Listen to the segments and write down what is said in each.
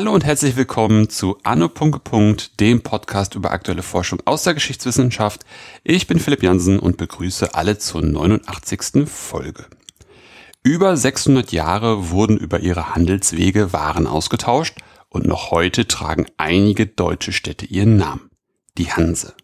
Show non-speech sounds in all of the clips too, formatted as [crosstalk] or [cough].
Hallo und herzlich willkommen zu Anno. dem Podcast über aktuelle Forschung aus der Geschichtswissenschaft. Ich bin Philipp Jansen und begrüße alle zur 89. Folge. Über 600 Jahre wurden über ihre Handelswege Waren ausgetauscht und noch heute tragen einige deutsche Städte ihren Namen. Die Hanse.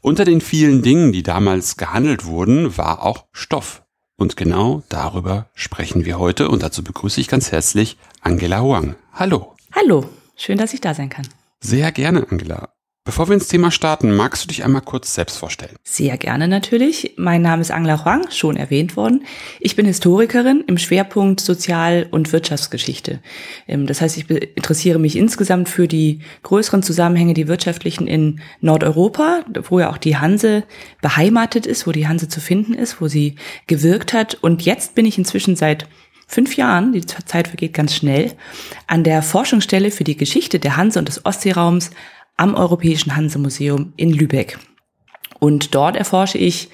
Unter den vielen Dingen, die damals gehandelt wurden, war auch Stoff. Und genau darüber sprechen wir heute und dazu begrüße ich ganz herzlich Angela Huang. Hallo. Hallo, schön, dass ich da sein kann. Sehr gerne, Angela. Bevor wir ins Thema starten, magst du dich einmal kurz selbst vorstellen? Sehr gerne natürlich. Mein Name ist Angela Huang, schon erwähnt worden. Ich bin Historikerin im Schwerpunkt Sozial- und Wirtschaftsgeschichte. Ähm, das heißt, ich interessiere mich insgesamt für die größeren Zusammenhänge, die wirtschaftlichen in Nordeuropa, wo ja auch die Hanse beheimatet ist, wo die Hanse zu finden ist, wo sie gewirkt hat. Und jetzt bin ich inzwischen seit fünf Jahren, die Zeit vergeht ganz schnell, an der Forschungsstelle für die Geschichte der Hanse und des Ostseeraums am Europäischen Hanse-Museum in Lübeck. Und dort erforsche ich,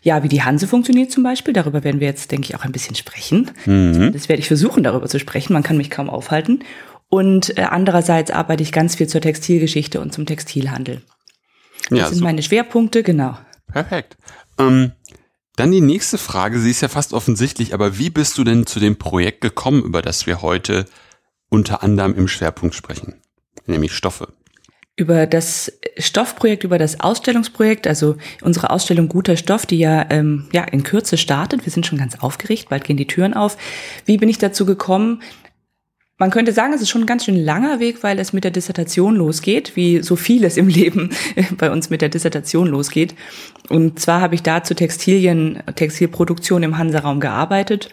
ja, wie die Hanse funktioniert zum Beispiel. Darüber werden wir jetzt, denke ich, auch ein bisschen sprechen. Mhm. Das werde ich versuchen, darüber zu sprechen. Man kann mich kaum aufhalten. Und äh, andererseits arbeite ich ganz viel zur Textilgeschichte und zum Textilhandel. Das ja, sind so. meine Schwerpunkte, genau. Perfekt. Ähm, dann die nächste Frage, sie ist ja fast offensichtlich, aber wie bist du denn zu dem Projekt gekommen, über das wir heute unter anderem im Schwerpunkt sprechen, nämlich Stoffe? Über das Stoffprojekt, über das Ausstellungsprojekt, also unsere Ausstellung Guter Stoff, die ja, ähm, ja in Kürze startet. Wir sind schon ganz aufgeregt, bald gehen die Türen auf. Wie bin ich dazu gekommen? Man könnte sagen, es ist schon ein ganz schön langer Weg, weil es mit der Dissertation losgeht, wie so vieles im Leben [laughs] bei uns mit der Dissertation losgeht. Und zwar habe ich da zu Textilien, Textilproduktion im Hanseraum gearbeitet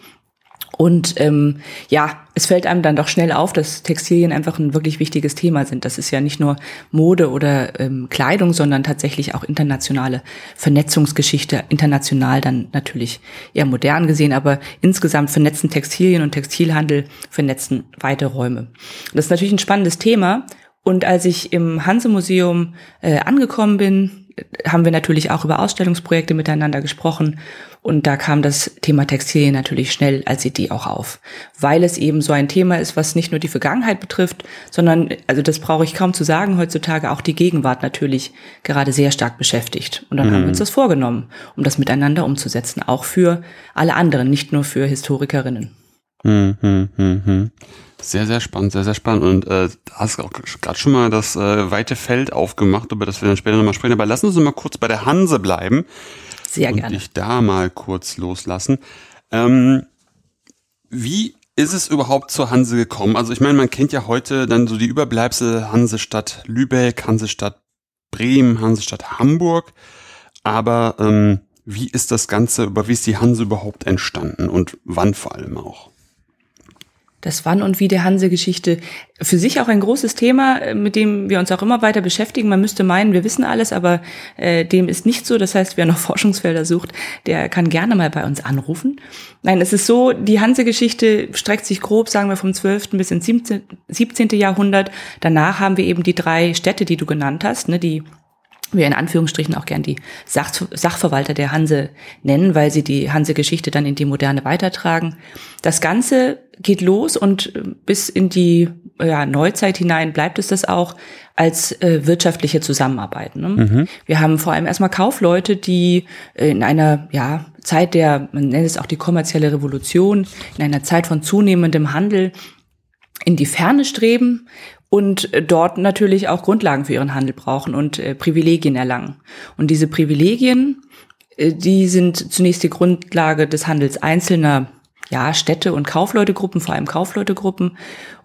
und ähm, ja, es fällt einem dann doch schnell auf, dass Textilien einfach ein wirklich wichtiges Thema sind. Das ist ja nicht nur Mode oder ähm, Kleidung, sondern tatsächlich auch internationale Vernetzungsgeschichte, international dann natürlich eher modern gesehen, aber insgesamt vernetzen Textilien und Textilhandel vernetzen weite Räume. Das ist natürlich ein spannendes Thema. Und als ich im Hanse-Museum äh, angekommen bin, haben wir natürlich auch über Ausstellungsprojekte miteinander gesprochen und da kam das Thema Textilien natürlich schnell als Idee auch auf, weil es eben so ein Thema ist, was nicht nur die Vergangenheit betrifft, sondern, also das brauche ich kaum zu sagen, heutzutage auch die Gegenwart natürlich gerade sehr stark beschäftigt. Und dann mhm. haben wir uns mhm. das vorgenommen, um das miteinander umzusetzen, auch für alle anderen, nicht nur für Historikerinnen. Mhm, mh, mh. Sehr, sehr spannend, sehr, sehr spannend. Und äh, da hast du auch gerade schon mal das äh, weite Feld aufgemacht, über das wir dann später nochmal sprechen. Aber lassen Sie uns mal kurz bei der Hanse bleiben. Sehr und gerne. dich da mal kurz loslassen. Ähm, wie ist es überhaupt zur Hanse gekommen? Also ich meine, man kennt ja heute dann so die Überbleibsel Hansestadt Lübeck, Hansestadt Bremen, Hansestadt Hamburg. Aber ähm, wie ist das Ganze, über wie ist die Hanse überhaupt entstanden und wann vor allem auch? Das Wann und Wie der Hanse-Geschichte für sich auch ein großes Thema, äh, mit dem wir uns auch immer weiter beschäftigen. Man müsste meinen, wir wissen alles, aber äh, dem ist nicht so. Das heißt, wer noch [laughs] Forschungsfelder sucht, der kann gerne mal bei uns anrufen. Nein, es ist so, die Hanse-Geschichte streckt sich grob, sagen wir, vom 12. bis ins 17. 17. Jahrhundert. Danach haben wir eben die drei Städte, die du genannt hast, ne, die wir in Anführungsstrichen auch gern die Sach Sachverwalter der Hanse nennen, weil sie die Hanse-Geschichte dann in die Moderne weitertragen. Das Ganze geht los und äh, bis in die ja, Neuzeit hinein bleibt es das auch als äh, wirtschaftliche Zusammenarbeit. Ne? Mhm. Wir haben vor allem erstmal Kaufleute, die in einer ja, Zeit der, man nennt es auch die kommerzielle Revolution, in einer Zeit von zunehmendem Handel in die Ferne streben und äh, dort natürlich auch Grundlagen für ihren Handel brauchen und äh, Privilegien erlangen. Und diese Privilegien, äh, die sind zunächst die Grundlage des Handels einzelner ja, Städte und Kaufleutegruppen, vor allem Kaufleutegruppen.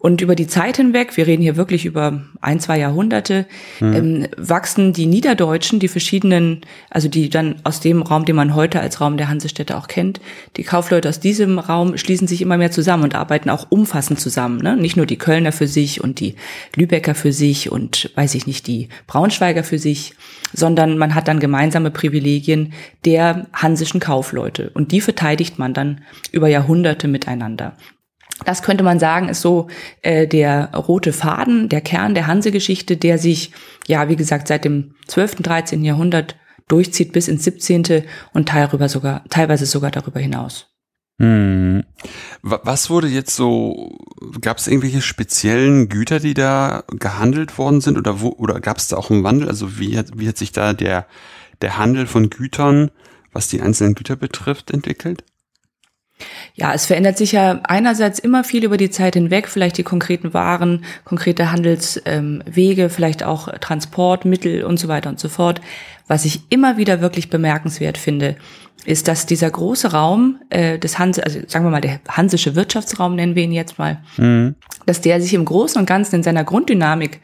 Und über die Zeit hinweg, wir reden hier wirklich über ein, zwei Jahrhunderte, mhm. ähm, wachsen die Niederdeutschen, die verschiedenen, also die dann aus dem Raum, den man heute als Raum der Hansestädte auch kennt, die Kaufleute aus diesem Raum schließen sich immer mehr zusammen und arbeiten auch umfassend zusammen. Ne? Nicht nur die Kölner für sich und die Lübecker für sich und weiß ich nicht, die Braunschweiger für sich, sondern man hat dann gemeinsame Privilegien der hansischen Kaufleute und die verteidigt man dann über Jahrhunderte miteinander. Das könnte man sagen, ist so äh, der rote Faden, der Kern der Hansegeschichte, der sich, ja, wie gesagt, seit dem 12., 13. Jahrhundert durchzieht bis ins 17. und teilweise sogar, teilweise sogar darüber hinaus. Hm. Was wurde jetzt so, gab es irgendwelche speziellen Güter, die da gehandelt worden sind oder wo, oder gab es da auch einen Wandel? Also wie hat, wie hat sich da der, der Handel von Gütern, was die einzelnen Güter betrifft, entwickelt? Ja, es verändert sich ja einerseits immer viel über die Zeit hinweg, vielleicht die konkreten Waren, konkrete Handelswege, ähm, vielleicht auch Transportmittel und so weiter und so fort. Was ich immer wieder wirklich bemerkenswert finde, ist, dass dieser große Raum äh, des Hanse, also sagen wir mal der hansische Wirtschaftsraum nennen wir ihn jetzt mal, mhm. dass der sich im Großen und Ganzen in seiner Grunddynamik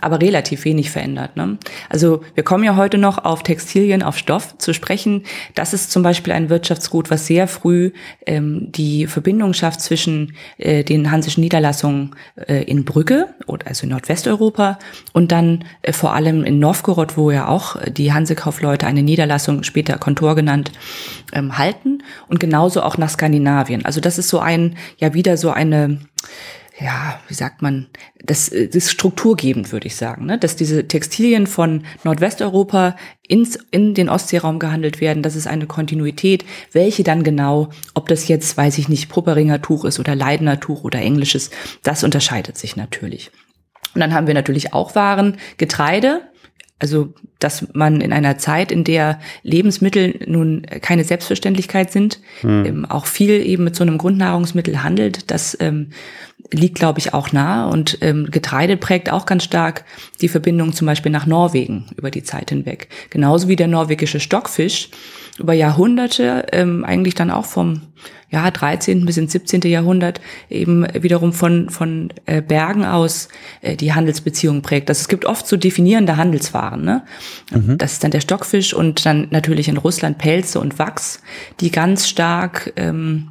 aber relativ wenig verändert. Ne? Also wir kommen ja heute noch auf Textilien, auf Stoff zu sprechen. Das ist zum Beispiel ein Wirtschaftsgut, was sehr früh ähm, die Verbindung schafft zwischen äh, den hansischen Niederlassungen äh, in Brügge, also in Nordwesteuropa, und dann äh, vor allem in Novgorod, wo ja auch die Hansekaufleute eine Niederlassung, später Kontor genannt, ähm, halten. Und genauso auch nach Skandinavien. Also das ist so ein, ja wieder so eine ja, wie sagt man, das, das ist strukturgebend, würde ich sagen, ne? dass diese Textilien von Nordwesteuropa ins, in den Ostseeraum gehandelt werden. Das ist eine Kontinuität. Welche dann genau, ob das jetzt, weiß ich nicht, Pupperinger Tuch ist oder Leidener Tuch oder englisches, das unterscheidet sich natürlich. Und dann haben wir natürlich auch Waren, Getreide, also, dass man in einer Zeit, in der Lebensmittel nun keine Selbstverständlichkeit sind, hm. ähm, auch viel eben mit so einem Grundnahrungsmittel handelt, das ähm, liegt, glaube ich, auch nah. Und ähm, Getreide prägt auch ganz stark die Verbindung zum Beispiel nach Norwegen über die Zeit hinweg. Genauso wie der norwegische Stockfisch über Jahrhunderte, ähm, eigentlich dann auch vom ja, 13. bis ins 17. Jahrhundert eben wiederum von, von äh, Bergen aus äh, die Handelsbeziehungen prägt. Das, es gibt oft so definierende Handelswaren. Ne? Mhm. Das ist dann der Stockfisch und dann natürlich in Russland Pelze und Wachs, die ganz stark ähm,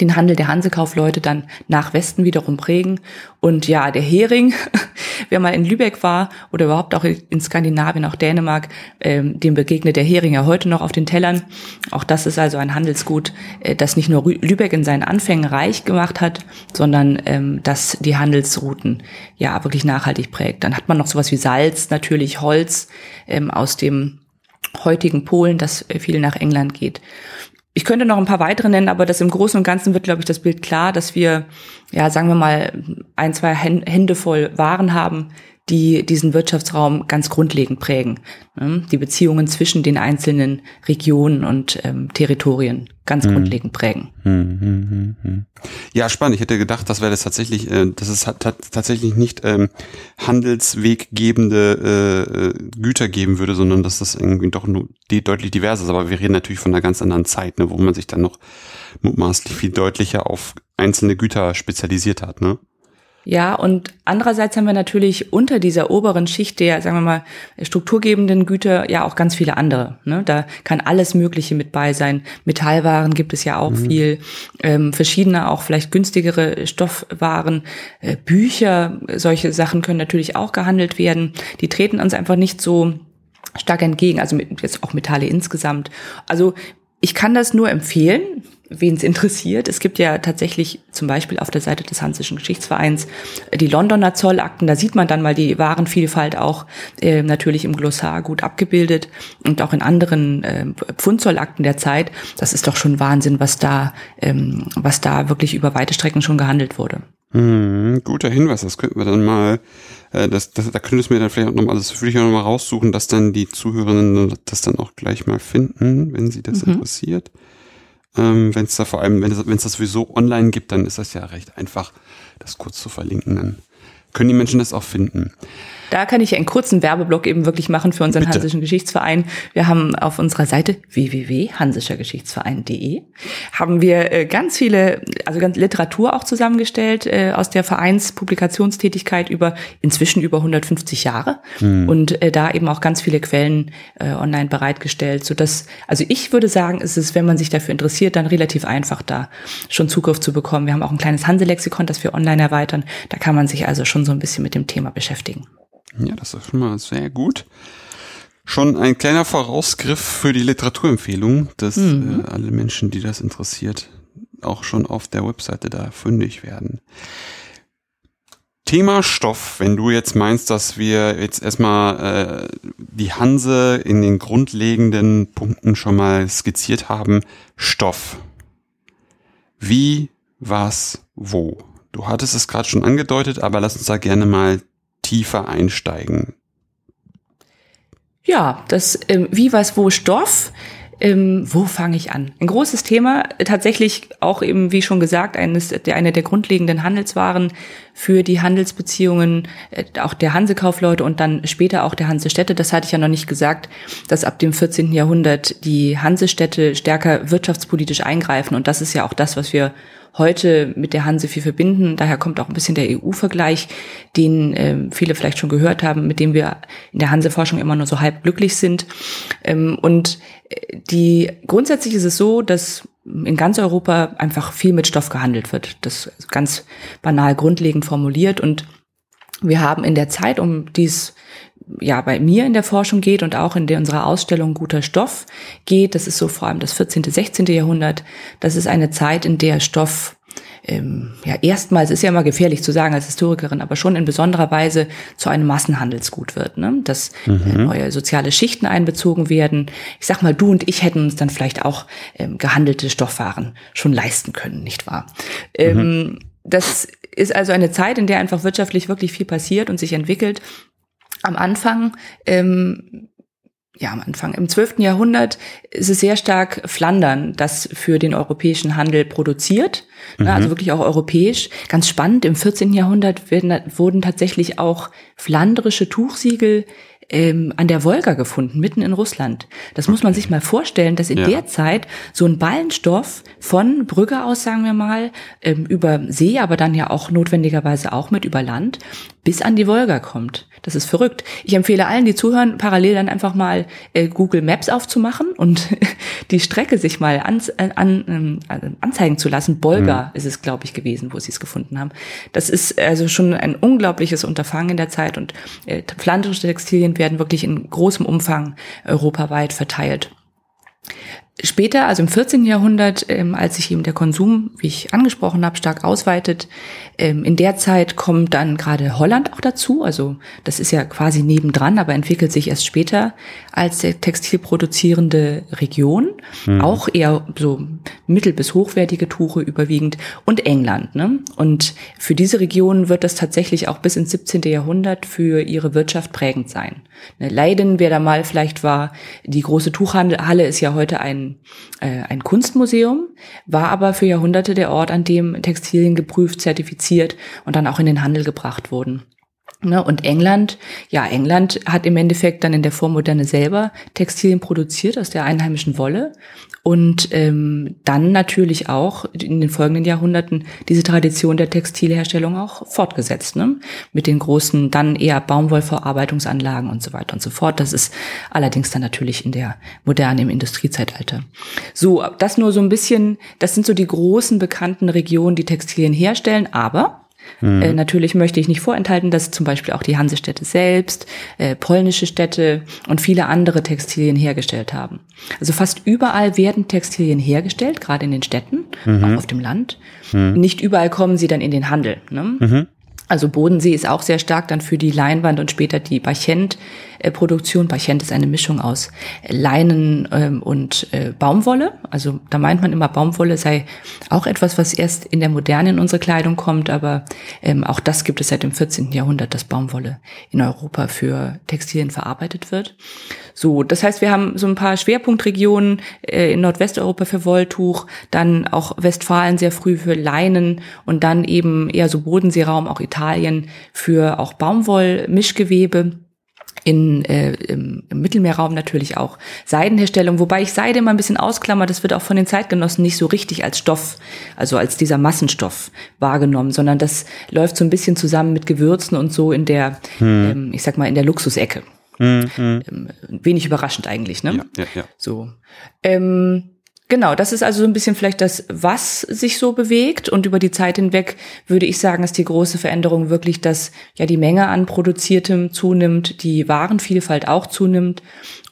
den Handel der Hansekaufleute dann nach Westen wiederum prägen. Und ja, der Hering, [laughs] wer mal in Lübeck war oder überhaupt auch in Skandinavien, auch Dänemark, ähm, dem begegnet der Hering ja heute noch auf den Tellern. Auch das ist also ein Handelsgut, äh, das nicht nur Lübeck in seinen Anfängen reich gemacht hat, sondern ähm, das die Handelsrouten ja wirklich nachhaltig prägt. Dann hat man noch sowas wie Salz, natürlich Holz ähm, aus dem heutigen Polen, das äh, viel nach England geht. Ich könnte noch ein paar weitere nennen, aber das im Großen und Ganzen wird, glaube ich, das Bild klar, dass wir, ja, sagen wir mal, ein, zwei Hände voll Waren haben, die diesen Wirtschaftsraum ganz grundlegend prägen. Ne? Die Beziehungen zwischen den einzelnen Regionen und ähm, Territorien ganz hm. grundlegend prägen. Hm, hm, hm, ja, spannend. Ich hätte gedacht, das wäre das tatsächlich, äh, dass es hat, tatsächlich nicht ähm, handelsweggebende äh, äh, Güter geben würde, sondern dass das irgendwie doch nur deutlich diverser ist. Aber wir reden natürlich von einer ganz anderen Zeit, ne, wo man sich dann noch mutmaßlich viel deutlicher auf einzelne Güter spezialisiert hat. Ne? Ja, und andererseits haben wir natürlich unter dieser oberen Schicht der, sagen wir mal, strukturgebenden Güter ja auch ganz viele andere. Ne? Da kann alles Mögliche mit bei sein. Metallwaren gibt es ja auch mhm. viel, ähm, verschiedene auch vielleicht günstigere Stoffwaren, äh, Bücher, solche Sachen können natürlich auch gehandelt werden. Die treten uns einfach nicht so stark entgegen, also mit, jetzt auch Metalle insgesamt. Also ich kann das nur empfehlen wen es interessiert. Es gibt ja tatsächlich zum Beispiel auf der Seite des Hansischen Geschichtsvereins die Londoner Zollakten. Da sieht man dann mal die Warenvielfalt auch äh, natürlich im Glossar gut abgebildet und auch in anderen äh, Pfundzollakten der Zeit. Das ist doch schon Wahnsinn, was da, ähm, was da wirklich über weite Strecken schon gehandelt wurde. Hm, guter Hinweis, das könnten wir dann mal, äh, das, das, da könntest du mir dann vielleicht auch nochmal, das würde ich auch nochmal raussuchen, dass dann die Zuhörerinnen das dann auch gleich mal finden, wenn sie das mhm. interessiert. Ähm, wenn es da vor allem, wenn es das sowieso online gibt, dann ist das ja recht einfach, das kurz zu verlinken. Dann können die Menschen das auch finden. Da kann ich einen kurzen Werbeblock eben wirklich machen für unseren Bitte. Hansischen Geschichtsverein. Wir haben auf unserer Seite www.hansischergeschichtsverein.de haben wir äh, ganz viele, also ganz Literatur auch zusammengestellt äh, aus der Vereinspublikationstätigkeit über inzwischen über 150 Jahre hm. und äh, da eben auch ganz viele Quellen online bereitgestellt, so dass also ich würde sagen, es ist, wenn man sich dafür interessiert, dann relativ einfach da schon Zugriff zu bekommen. Wir haben auch ein kleines Hanselexikon, das wir online erweitern. Da kann man sich also schon so ein bisschen mit dem Thema beschäftigen. Ja, das ist schon mal sehr gut. Schon ein kleiner Vorausgriff für die Literaturempfehlung, dass mhm. äh, alle Menschen, die das interessiert, auch schon auf der Webseite da fündig werden. Thema Stoff, wenn du jetzt meinst, dass wir jetzt erstmal äh, die Hanse in den grundlegenden Punkten schon mal skizziert haben, Stoff. Wie, was, wo? Du hattest es gerade schon angedeutet, aber lass uns da gerne mal tiefer einsteigen. Ja, das ähm, Wie, was, wo Stoff ähm, wo fange ich an? Ein großes Thema, tatsächlich auch eben, wie schon gesagt, eines der, eine der grundlegenden Handelswaren für die Handelsbeziehungen äh, auch der Hansekaufleute und dann später auch der Hansestädte. Das hatte ich ja noch nicht gesagt, dass ab dem 14. Jahrhundert die Hansestädte stärker wirtschaftspolitisch eingreifen. Und das ist ja auch das, was wir heute mit der Hanse viel verbinden. Daher kommt auch ein bisschen der EU-Vergleich, den äh, viele vielleicht schon gehört haben, mit dem wir in der Hanse-Forschung immer nur so halb glücklich sind. Ähm, und äh, die grundsätzlich ist es so, dass in ganz Europa einfach viel mit Stoff gehandelt wird. Das ganz banal grundlegend formuliert und wir haben in der Zeit, um dies ja bei mir in der Forschung geht und auch in der unserer Ausstellung Guter Stoff geht, das ist so vor allem das 14., 16. Jahrhundert, das ist eine Zeit, in der Stoff ähm, ja erstmals ist ja immer gefährlich zu sagen als Historikerin, aber schon in besonderer Weise zu einem Massenhandelsgut wird, ne? dass äh, mhm. neue soziale Schichten einbezogen werden. Ich sag mal, du und ich hätten uns dann vielleicht auch ähm, gehandelte Stoffwaren schon leisten können, nicht wahr? Mhm. Ähm, das ist also eine Zeit, in der einfach wirtschaftlich wirklich viel passiert und sich entwickelt am Anfang ähm, ja, am Anfang. Im 12. Jahrhundert ist es sehr stark Flandern, das für den europäischen Handel produziert. Ne, mhm. Also wirklich auch europäisch. Ganz spannend, im 14. Jahrhundert werden, wurden tatsächlich auch flandrische Tuchsiegel ähm, an der Wolga gefunden, mitten in Russland. Das muss man sich mal vorstellen, dass in ja. der Zeit so ein Ballenstoff von Brügge aus, sagen wir mal, ähm, über See, aber dann ja auch notwendigerweise auch mit über Land, bis an die Wolga kommt. Das ist verrückt. Ich empfehle allen, die zuhören, parallel dann einfach mal äh, Google Maps aufzumachen und [laughs] die Strecke sich mal an, äh, an, äh, anzeigen zu lassen. Bolga mhm. ist es, glaube ich, gewesen, wo sie es gefunden haben. Das ist also schon ein unglaubliches Unterfangen in der Zeit und äh, flandrische Werden wirklich in großem Umfang europaweit verteilt. Später, also im 14. Jahrhundert, ähm, als sich eben der Konsum, wie ich angesprochen habe, stark ausweitet, ähm, in der Zeit kommt dann gerade Holland auch dazu. Also das ist ja quasi nebendran, aber entwickelt sich erst später als textilproduzierende Region. Mhm. Auch eher so mittel- bis hochwertige Tuche überwiegend. Und England. Ne? Und für diese Region wird das tatsächlich auch bis ins 17. Jahrhundert für ihre Wirtschaft prägend sein. Ne, Leiden, wer da mal vielleicht war, die große Tuchhalle ist ja heute ein, äh, ein Kunstmuseum, war aber für Jahrhunderte der Ort, an dem Textilien geprüft, zertifiziert und dann auch in den Handel gebracht wurden. Ne, und England, ja, England hat im Endeffekt dann in der Vormoderne selber Textilien produziert aus der einheimischen Wolle und ähm, dann natürlich auch in den folgenden Jahrhunderten diese Tradition der Textilherstellung auch fortgesetzt, ne? mit den großen dann eher Baumwollverarbeitungsanlagen und so weiter und so fort. Das ist allerdings dann natürlich in der Moderne im Industriezeitalter. So, das nur so ein bisschen, das sind so die großen bekannten Regionen, die Textilien herstellen, aber Mhm. Äh, natürlich möchte ich nicht vorenthalten, dass zum Beispiel auch die Hansestädte selbst, äh, polnische Städte und viele andere Textilien hergestellt haben. Also fast überall werden Textilien hergestellt, gerade in den Städten, mhm. auch auf dem Land. Mhm. Nicht überall kommen sie dann in den Handel. Ne? Also Bodensee ist auch sehr stark dann für die Leinwand und später die Barchent-Produktion. Barchent ist eine Mischung aus Leinen ähm, und äh, Baumwolle. Also da meint man immer, Baumwolle sei auch etwas, was erst in der Moderne in unsere Kleidung kommt, aber ähm, auch das gibt es seit dem 14. Jahrhundert, dass Baumwolle in Europa für Textilien verarbeitet wird. So, das heißt, wir haben so ein paar Schwerpunktregionen äh, in Nordwesteuropa für Wolltuch, dann auch Westfalen sehr früh für Leinen und dann eben eher so Bodenseeraum, auch Italien für auch Baumwollmischgewebe in, äh, im, Mittelmeerraum natürlich auch Seidenherstellung, wobei ich Seide immer ein bisschen ausklammer, das wird auch von den Zeitgenossen nicht so richtig als Stoff, also als dieser Massenstoff wahrgenommen, sondern das läuft so ein bisschen zusammen mit Gewürzen und so in der, hm. ähm, ich sag mal, in der Luxusecke. Mhm. Ähm, wenig überraschend eigentlich, ne? Ja, ja, ja. So. Ähm, Genau, das ist also so ein bisschen vielleicht das, was sich so bewegt. Und über die Zeit hinweg würde ich sagen, ist die große Veränderung wirklich, dass ja die Menge an Produziertem zunimmt, die Warenvielfalt auch zunimmt.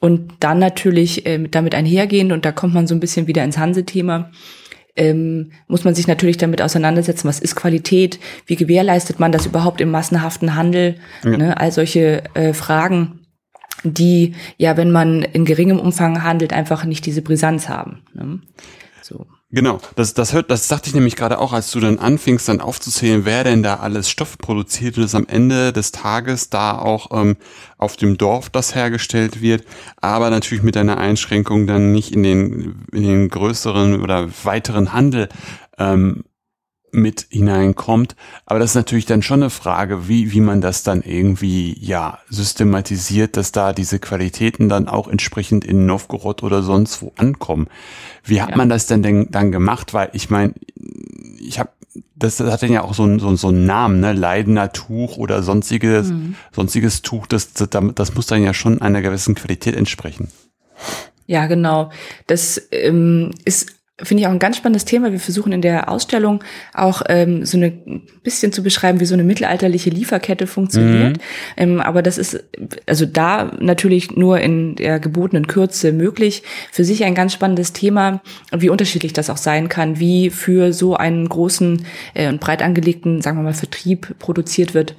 Und dann natürlich äh, damit einhergehend, und da kommt man so ein bisschen wieder ins Hanse-Thema, ähm, muss man sich natürlich damit auseinandersetzen, was ist Qualität, wie gewährleistet man das überhaupt im massenhaften Handel, ja. ne, all solche äh, Fragen die ja, wenn man in geringem Umfang handelt, einfach nicht diese Brisanz haben. Ne? So. Genau, das, das hört, das sagte ich nämlich gerade auch, als du dann anfingst, dann aufzuzählen, wer denn da alles Stoff produziert und es am Ende des Tages da auch ähm, auf dem Dorf das hergestellt wird, aber natürlich mit einer Einschränkung dann nicht in den, in den größeren oder weiteren Handel ähm, mit hineinkommt. Aber das ist natürlich dann schon eine Frage, wie, wie man das dann irgendwie, ja, systematisiert, dass da diese Qualitäten dann auch entsprechend in Novgorod oder sonst wo ankommen. Wie hat ja. man das denn, denn dann gemacht? Weil ich meine, ich habe das hat dann ja auch so einen so, so einen Namen, ne? Leidener Tuch oder sonstiges, mhm. sonstiges Tuch, das, das, das muss dann ja schon einer gewissen Qualität entsprechen. Ja, genau. Das ähm, ist finde ich auch ein ganz spannendes Thema. Wir versuchen in der Ausstellung auch ähm, so eine bisschen zu beschreiben, wie so eine mittelalterliche Lieferkette funktioniert. Mhm. Ähm, aber das ist also da natürlich nur in der gebotenen Kürze möglich. Für sich ein ganz spannendes Thema, wie unterschiedlich das auch sein kann, wie für so einen großen äh, und breit angelegten, sagen wir mal, Vertrieb produziert wird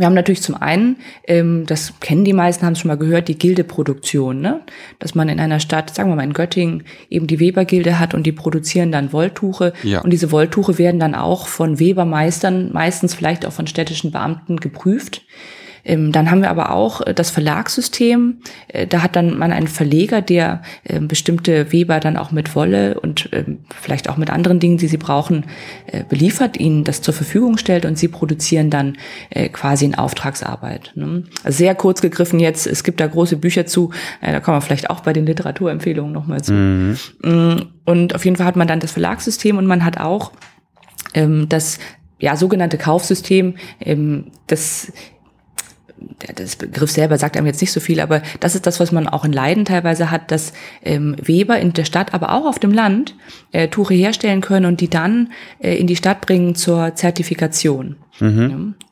wir haben natürlich zum einen, ähm, das kennen die meisten, haben es schon mal gehört, die Gildeproduktion, ne? dass man in einer Stadt, sagen wir mal in Göttingen, eben die Webergilde hat und die produzieren dann Wolltuche. Ja. Und diese Wolltuche werden dann auch von Webermeistern, meistens vielleicht auch von städtischen Beamten geprüft. Ähm, dann haben wir aber auch äh, das Verlagssystem. Äh, da hat dann man einen Verleger, der ähm, bestimmte Weber dann auch mit Wolle und ähm, vielleicht auch mit anderen Dingen, die sie brauchen, äh, beliefert, ihnen das zur Verfügung stellt und sie produzieren dann quasi in Auftragsarbeit. Ne? Also sehr kurz gegriffen jetzt, es gibt da große Bücher zu, da kommen wir vielleicht auch bei den Literaturempfehlungen nochmal zu. Mhm. Mm, und auf jeden Fall hat man dann das Verlagssystem und man hat auch das ja, sogenannte Kaufsystem, das das Begriff selber sagt einem jetzt nicht so viel, aber das ist das, was man auch in Leiden teilweise hat, dass ähm, Weber in der Stadt, aber auch auf dem Land äh, Tuche herstellen können und die dann äh, in die Stadt bringen zur Zertifikation. Mhm. Ja.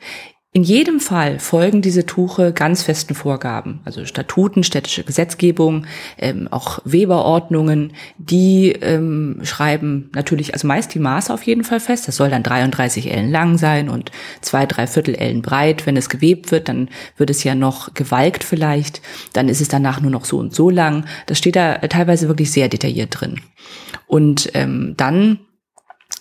In jedem Fall folgen diese Tuche ganz festen Vorgaben, also Statuten, städtische Gesetzgebung, ähm, auch Weberordnungen, die ähm, schreiben natürlich, also meist die Maße auf jeden Fall fest. Das soll dann 33 Ellen lang sein und zwei, drei Viertel Ellen breit. Wenn es gewebt wird, dann wird es ja noch gewalkt vielleicht. Dann ist es danach nur noch so und so lang. Das steht da teilweise wirklich sehr detailliert drin. Und ähm, dann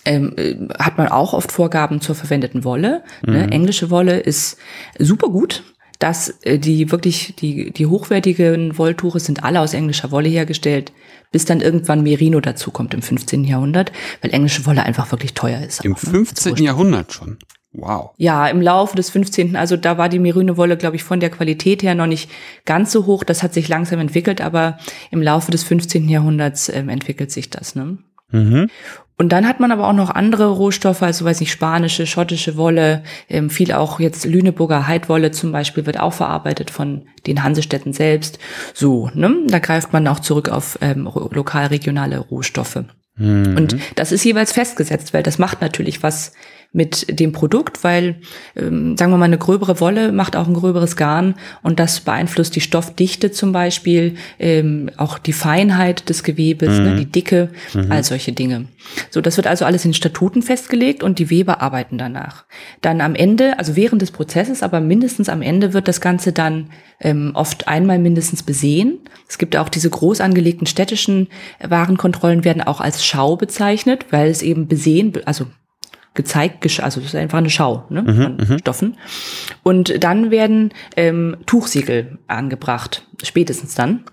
ähm, äh, hat man auch oft Vorgaben zur verwendeten Wolle. Ne? Mhm. Englische Wolle ist super gut. dass äh, die wirklich, die, die hochwertigen Wolltuche sind alle aus englischer Wolle hergestellt, bis dann irgendwann Merino dazukommt im 15. Jahrhundert, weil englische Wolle einfach wirklich teuer ist. Im auch, 15. Ne? Jahrhundert schon. Wow. Ja, im Laufe des 15. Also da war die Merino-Wolle, glaube ich, von der Qualität her noch nicht ganz so hoch. Das hat sich langsam entwickelt, aber im Laufe des 15. Jahrhunderts ähm, entwickelt sich das. Ne? Mhm. Und dann hat man aber auch noch andere Rohstoffe, also weiß nicht, spanische, schottische Wolle, ähm, viel auch jetzt Lüneburger Heidwolle zum Beispiel wird auch verarbeitet von den Hansestädten selbst. So, ne? Da greift man auch zurück auf ähm, lokal regionale Rohstoffe. Mhm. Und das ist jeweils festgesetzt, weil das macht natürlich was mit dem Produkt, weil, ähm, sagen wir mal, eine gröbere Wolle macht auch ein gröberes Garn und das beeinflusst die Stoffdichte zum Beispiel, ähm, auch die Feinheit des Gewebes, ne, mhm. ne, die Dicke, mhm. all solche Dinge. So, das wird also alles in Statuten festgelegt und die Weber arbeiten danach. Dann am Ende, also während des Prozesses, aber mindestens am Ende wird das Ganze dann ähm, oft einmal mindestens besehen. Es gibt auch diese groß angelegten städtischen Warenkontrollen werden auch als Schau bezeichnet, weil es eben besehen, also gezeigt, also das ist einfach eine Schau ne, mhm, von mhm. Stoffen. Und dann werden ähm, Tuchsiegel angebracht, spätestens dann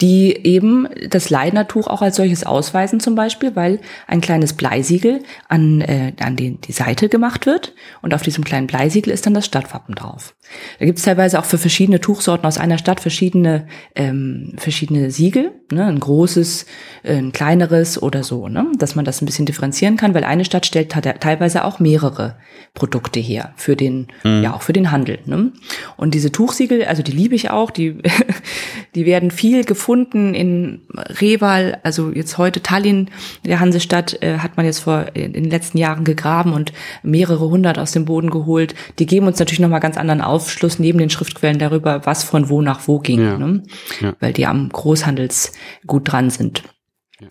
die eben das Leidnertuch auch als solches ausweisen zum Beispiel, weil ein kleines Bleisiegel an, äh, an die, die Seite gemacht wird und auf diesem kleinen Bleisiegel ist dann das Stadtwappen drauf. Da gibt es teilweise auch für verschiedene Tuchsorten aus einer Stadt verschiedene, ähm, verschiedene Siegel, ne? ein großes, äh, ein kleineres oder so, ne? dass man das ein bisschen differenzieren kann, weil eine Stadt stellt teilweise auch mehrere Produkte her für den, mhm. ja auch für den Handel. Ne? Und diese Tuchsiegel, also die liebe ich auch, die, [laughs] die werden viel gefunden in Reval, also jetzt heute Tallinn, der Hansestadt, äh, hat man jetzt vor in den letzten Jahren gegraben und mehrere hundert aus dem Boden geholt. Die geben uns natürlich nochmal ganz anderen Aufschluss neben den Schriftquellen darüber, was von wo nach wo ging, ja. ne? ja. weil die am Großhandelsgut dran sind.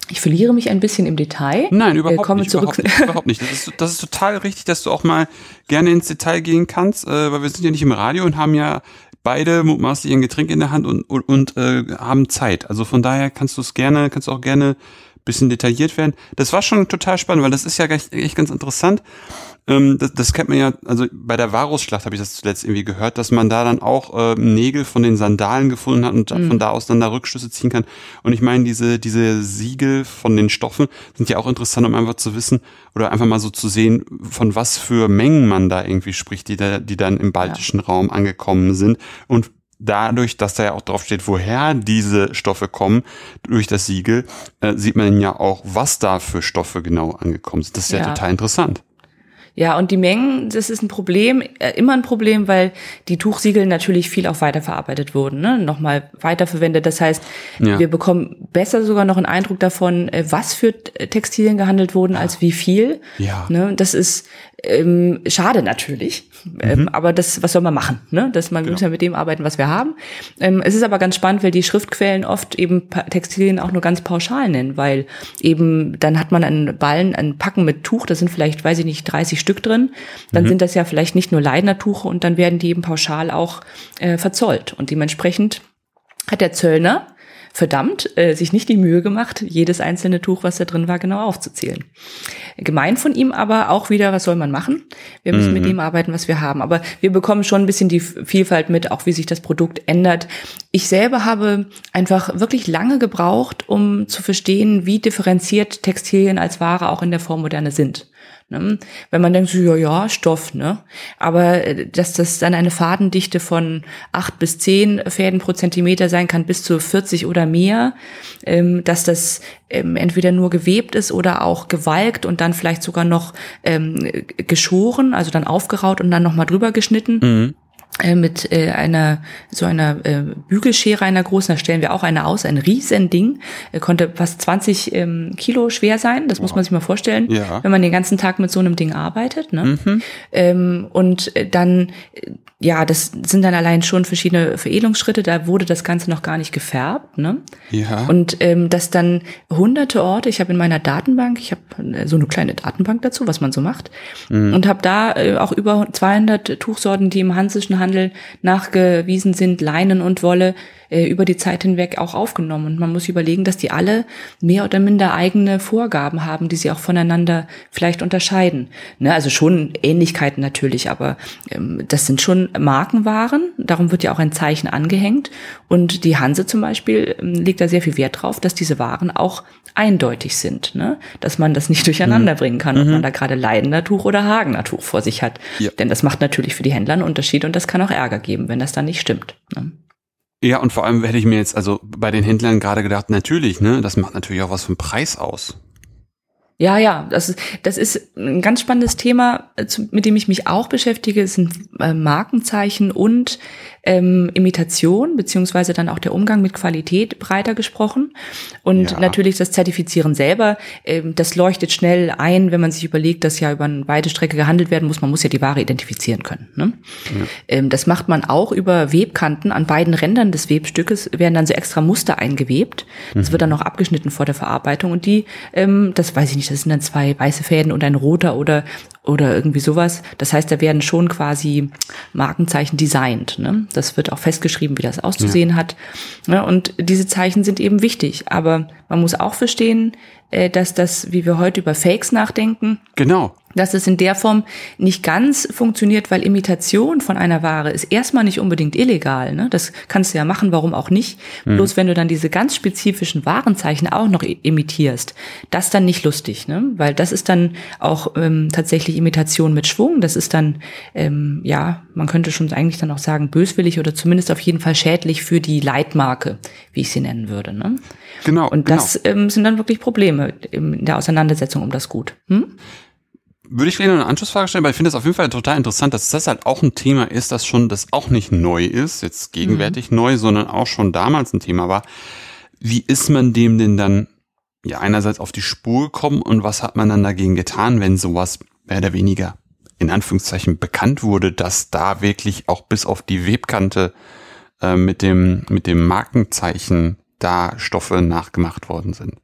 Ich verliere mich ein bisschen im Detail. Nein, überhaupt komme nicht. Zurück. Überhaupt, nicht, überhaupt nicht. Das ist, das ist total richtig, dass du auch mal gerne ins Detail gehen kannst, äh, weil wir sind ja nicht im Radio und haben ja beide mutmaßlich ein Getränk in der Hand und, und, und äh, haben Zeit. Also von daher kannst du es gerne, kannst auch gerne bisschen detailliert werden. Das war schon total spannend, weil das ist ja echt, echt ganz interessant. Ähm, das, das kennt man ja, also bei der Varusschlacht habe ich das zuletzt irgendwie gehört, dass man da dann auch äh, Nägel von den Sandalen gefunden hat und mhm. von da aus dann da Rückschlüsse ziehen kann. Und ich meine, diese, diese Siegel von den Stoffen sind ja auch interessant, um einfach zu wissen oder einfach mal so zu sehen, von was für Mengen man da irgendwie spricht, die da, die dann im baltischen ja. Raum angekommen sind und dadurch, dass da ja auch drauf steht, woher diese Stoffe kommen, durch das Siegel, äh, sieht man ja auch, was da für Stoffe genau angekommen sind. Das ist ja, ja total interessant. Ja, und die Mengen, das ist ein Problem, äh, immer ein Problem, weil die Tuchsiegel natürlich viel auch weiterverarbeitet wurden, ne? nochmal weiterverwendet. Das heißt, ja. wir bekommen besser sogar noch einen Eindruck davon, äh, was für Textilien gehandelt wurden, als wie viel. Ja. Ne? Das ist ähm, schade natürlich, ähm, mhm. aber das, was soll man machen? Ne? Dass man genau. muss ja mit dem arbeiten, was wir haben. Ähm, es ist aber ganz spannend, weil die Schriftquellen oft eben Textilien auch nur ganz pauschal nennen, weil eben dann hat man einen Ballen, ein Packen mit Tuch, da sind vielleicht, weiß ich nicht, 30 Stück drin. Dann mhm. sind das ja vielleicht nicht nur Leidnertuche und dann werden die eben pauschal auch äh, verzollt und dementsprechend hat der Zöllner verdammt äh, sich nicht die Mühe gemacht, jedes einzelne Tuch, was da drin war, genau aufzuzählen. Gemein von ihm aber auch wieder, was soll man machen? Wir müssen mhm. mit dem arbeiten, was wir haben. Aber wir bekommen schon ein bisschen die Vielfalt mit, auch wie sich das Produkt ändert. Ich selber habe einfach wirklich lange gebraucht, um zu verstehen, wie differenziert Textilien als Ware auch in der Vormoderne sind. Ne? Wenn man denkt, so, ja, ja, Stoff, ne? Aber äh, dass das dann eine Fadendichte von acht bis zehn Fäden pro Zentimeter sein kann, bis zu 40 oder mehr, ähm, dass das ähm, entweder nur gewebt ist oder auch gewalkt und dann vielleicht sogar noch ähm, geschoren, also dann aufgeraut und dann nochmal drüber geschnitten. Mhm. Äh, mit äh, einer so einer äh, Bügelschere einer großen, da stellen wir auch eine aus, ein Riesending, er konnte fast 20 ähm, Kilo schwer sein, das wow. muss man sich mal vorstellen, ja. wenn man den ganzen Tag mit so einem Ding arbeitet. Ne? Mhm. Ähm, und äh, dann, äh, ja, das sind dann allein schon verschiedene Veredelungsschritte, da wurde das Ganze noch gar nicht gefärbt. Ne? Ja. Und ähm, dass dann hunderte Orte, ich habe in meiner Datenbank, ich habe so eine kleine Datenbank dazu, was man so macht, mhm. und habe da äh, auch über 200 Tuchsorten, die im Hansischen Handel nachgewiesen sind, Leinen und Wolle, äh, über die Zeit hinweg auch aufgenommen. Und man muss überlegen, dass die alle mehr oder minder eigene Vorgaben haben, die sie auch voneinander vielleicht unterscheiden. Ne, also schon Ähnlichkeiten natürlich, aber ähm, das sind schon Markenwaren. Darum wird ja auch ein Zeichen angehängt. Und die Hanse zum Beispiel ähm, legt da sehr viel Wert drauf, dass diese Waren auch eindeutig sind, ne? dass man das nicht durcheinander mhm. bringen kann, ob mhm. man da gerade Leidener Tuch oder Hagener Tuch vor sich hat. Ja. Denn das macht natürlich für die Händler einen Unterschied und das kann auch Ärger geben, wenn das dann nicht stimmt. Ne? Ja, und vor allem hätte ich mir jetzt also bei den Händlern gerade gedacht, natürlich, ne, das macht natürlich auch was vom Preis aus. Ja, ja, das ist, das ist ein ganz spannendes Thema, mit dem ich mich auch beschäftige. Es sind äh, Markenzeichen und ähm, Imitation beziehungsweise dann auch der Umgang mit Qualität breiter gesprochen. Und ja. natürlich das Zertifizieren selber, ähm, das leuchtet schnell ein, wenn man sich überlegt, dass ja über eine weite Strecke gehandelt werden muss. Man muss ja die Ware identifizieren können. Ne? Ja. Ähm, das macht man auch über Webkanten. An beiden Rändern des Webstückes werden dann so extra Muster eingewebt. Das mhm. wird dann noch abgeschnitten vor der Verarbeitung. Und die, ähm, das weiß ich nicht, das sind dann zwei weiße Fäden und ein roter oder oder irgendwie sowas. Das heißt, da werden schon quasi Markenzeichen designt. Ne? Das wird auch festgeschrieben, wie das auszusehen ja. hat. Ne? Und diese Zeichen sind eben wichtig. Aber man muss auch verstehen, dass das, wie wir heute über Fakes nachdenken, genau dass es in der Form nicht ganz funktioniert, weil Imitation von einer Ware ist erstmal nicht unbedingt illegal. Ne? Das kannst du ja machen, warum auch nicht. Mhm. Bloß wenn du dann diese ganz spezifischen Warenzeichen auch noch imitierst, das dann nicht lustig, ne? weil das ist dann auch ähm, tatsächlich Imitation mit Schwung. Das ist dann, ähm, ja, man könnte schon eigentlich dann auch sagen, böswillig oder zumindest auf jeden Fall schädlich für die Leitmarke, wie ich sie nennen würde. Ne? Genau. Und das genau. Ähm, sind dann wirklich Probleme in der Auseinandersetzung um das Gut. Hm? würde ich gerne eine Anschlussfrage stellen, weil ich finde es auf jeden Fall total interessant, dass das halt auch ein Thema ist, das schon, das auch nicht neu ist, jetzt gegenwärtig mhm. neu, sondern auch schon damals ein Thema war. Wie ist man dem denn dann ja einerseits auf die Spur gekommen und was hat man dann dagegen getan, wenn sowas mehr oder weniger in Anführungszeichen bekannt wurde, dass da wirklich auch bis auf die Webkante äh, mit dem mit dem Markenzeichen da Stoffe nachgemacht worden sind?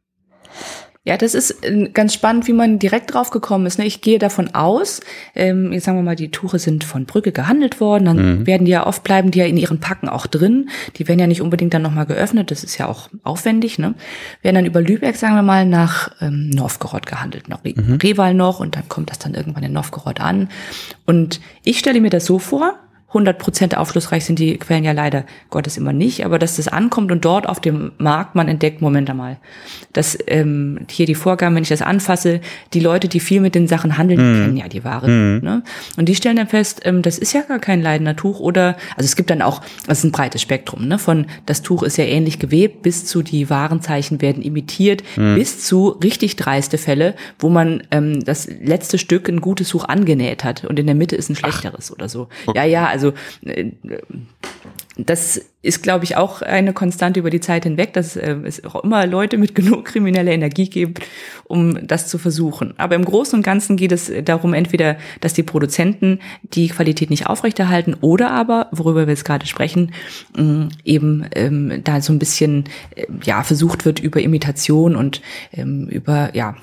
Ja, das ist äh, ganz spannend, wie man direkt drauf gekommen ist. Ne? Ich gehe davon aus, ähm, jetzt sagen wir mal, die Tuche sind von Brücke gehandelt worden, dann mhm. werden die ja oft bleiben die ja in ihren Packen auch drin. Die werden ja nicht unbedingt dann nochmal geöffnet, das ist ja auch aufwendig. Ne? Werden dann über Lübeck, sagen wir mal, nach ähm, Novgorod gehandelt, noch mhm. Reval noch und dann kommt das dann irgendwann in Novgorod an. Und ich stelle mir das so vor, 100% aufschlussreich sind die Quellen ja leider Gottes immer nicht, aber dass das ankommt und dort auf dem Markt man entdeckt, Moment einmal, dass ähm, hier die Vorgaben, wenn ich das anfasse, die Leute, die viel mit den Sachen handeln, mhm. kennen ja die Ware. Mhm. Ne? Und die stellen dann fest, ähm, das ist ja gar kein leidender Tuch oder, also es gibt dann auch, das ist ein breites Spektrum, ne? von das Tuch ist ja ähnlich gewebt bis zu die Warenzeichen werden imitiert, mhm. bis zu richtig dreiste Fälle, wo man ähm, das letzte Stück ein gutes Tuch angenäht hat und in der Mitte ist ein schlechteres Ach. oder so. Okay. Ja, ja, also äh, das ist, glaube ich, auch eine Konstante über die Zeit hinweg, dass äh, es auch immer Leute mit [laughs] genug krimineller Energie gibt, um das zu versuchen. Aber im Großen und Ganzen geht es darum, entweder, dass die Produzenten die Qualität nicht aufrechterhalten oder aber, worüber wir jetzt gerade sprechen, eben ähm, da so ein bisschen äh, ja versucht wird über Imitation und ähm, über ja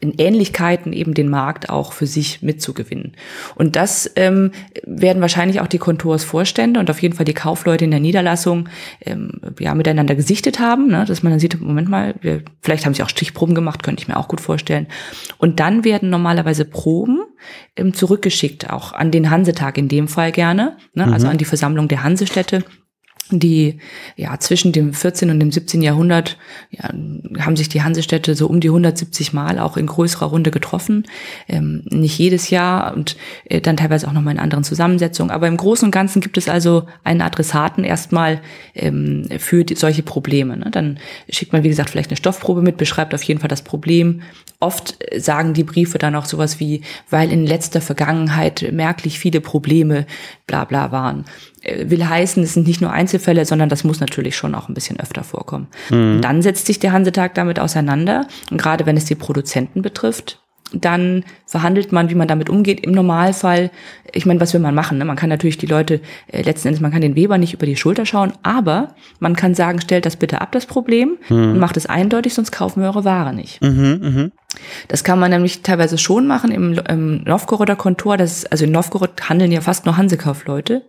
in Ähnlichkeiten eben den Markt auch für sich mitzugewinnen. Und das ähm, werden wahrscheinlich auch die Kontorsvorstände und auf jeden Fall die Kaufleute in der Niederlassung ähm, ja miteinander gesichtet haben, ne? dass man dann sieht, Moment mal, wir, vielleicht haben sie auch Stichproben gemacht, könnte ich mir auch gut vorstellen. Und dann werden normalerweise Proben ähm, zurückgeschickt, auch an den Hansetag in dem Fall gerne, ne? also mhm. an die Versammlung der Hansestädte die ja zwischen dem 14. und dem 17. Jahrhundert ja, haben sich die Hansestädte so um die 170 Mal auch in größerer Runde getroffen. Ähm, nicht jedes Jahr und äh, dann teilweise auch nochmal in anderen Zusammensetzungen. Aber im Großen und Ganzen gibt es also einen Adressaten erstmal ähm, für die, solche Probleme. Ne? Dann schickt man, wie gesagt, vielleicht eine Stoffprobe mit, beschreibt auf jeden Fall das Problem. Oft sagen die Briefe dann auch sowas wie, weil in letzter Vergangenheit merklich viele Probleme bla bla waren. Will heißen, es sind nicht nur Einzelfälle, sondern das muss natürlich schon auch ein bisschen öfter vorkommen. Mhm. Dann setzt sich der Hansetag damit auseinander. Und gerade wenn es die Produzenten betrifft, dann verhandelt man, wie man damit umgeht. Im Normalfall, ich meine, was will man machen? Ne? Man kann natürlich die Leute, äh, letzten Endes, man kann den Weber nicht über die Schulter schauen, aber man kann sagen, stellt das bitte ab, das Problem, mhm. und macht es eindeutig, sonst kaufen wir eure Ware nicht. Mhm, mh. Das kann man nämlich teilweise schon machen im, im Novgoroder Kontor. Das ist, also in Novgorod handeln ja fast nur Hansekaufleute.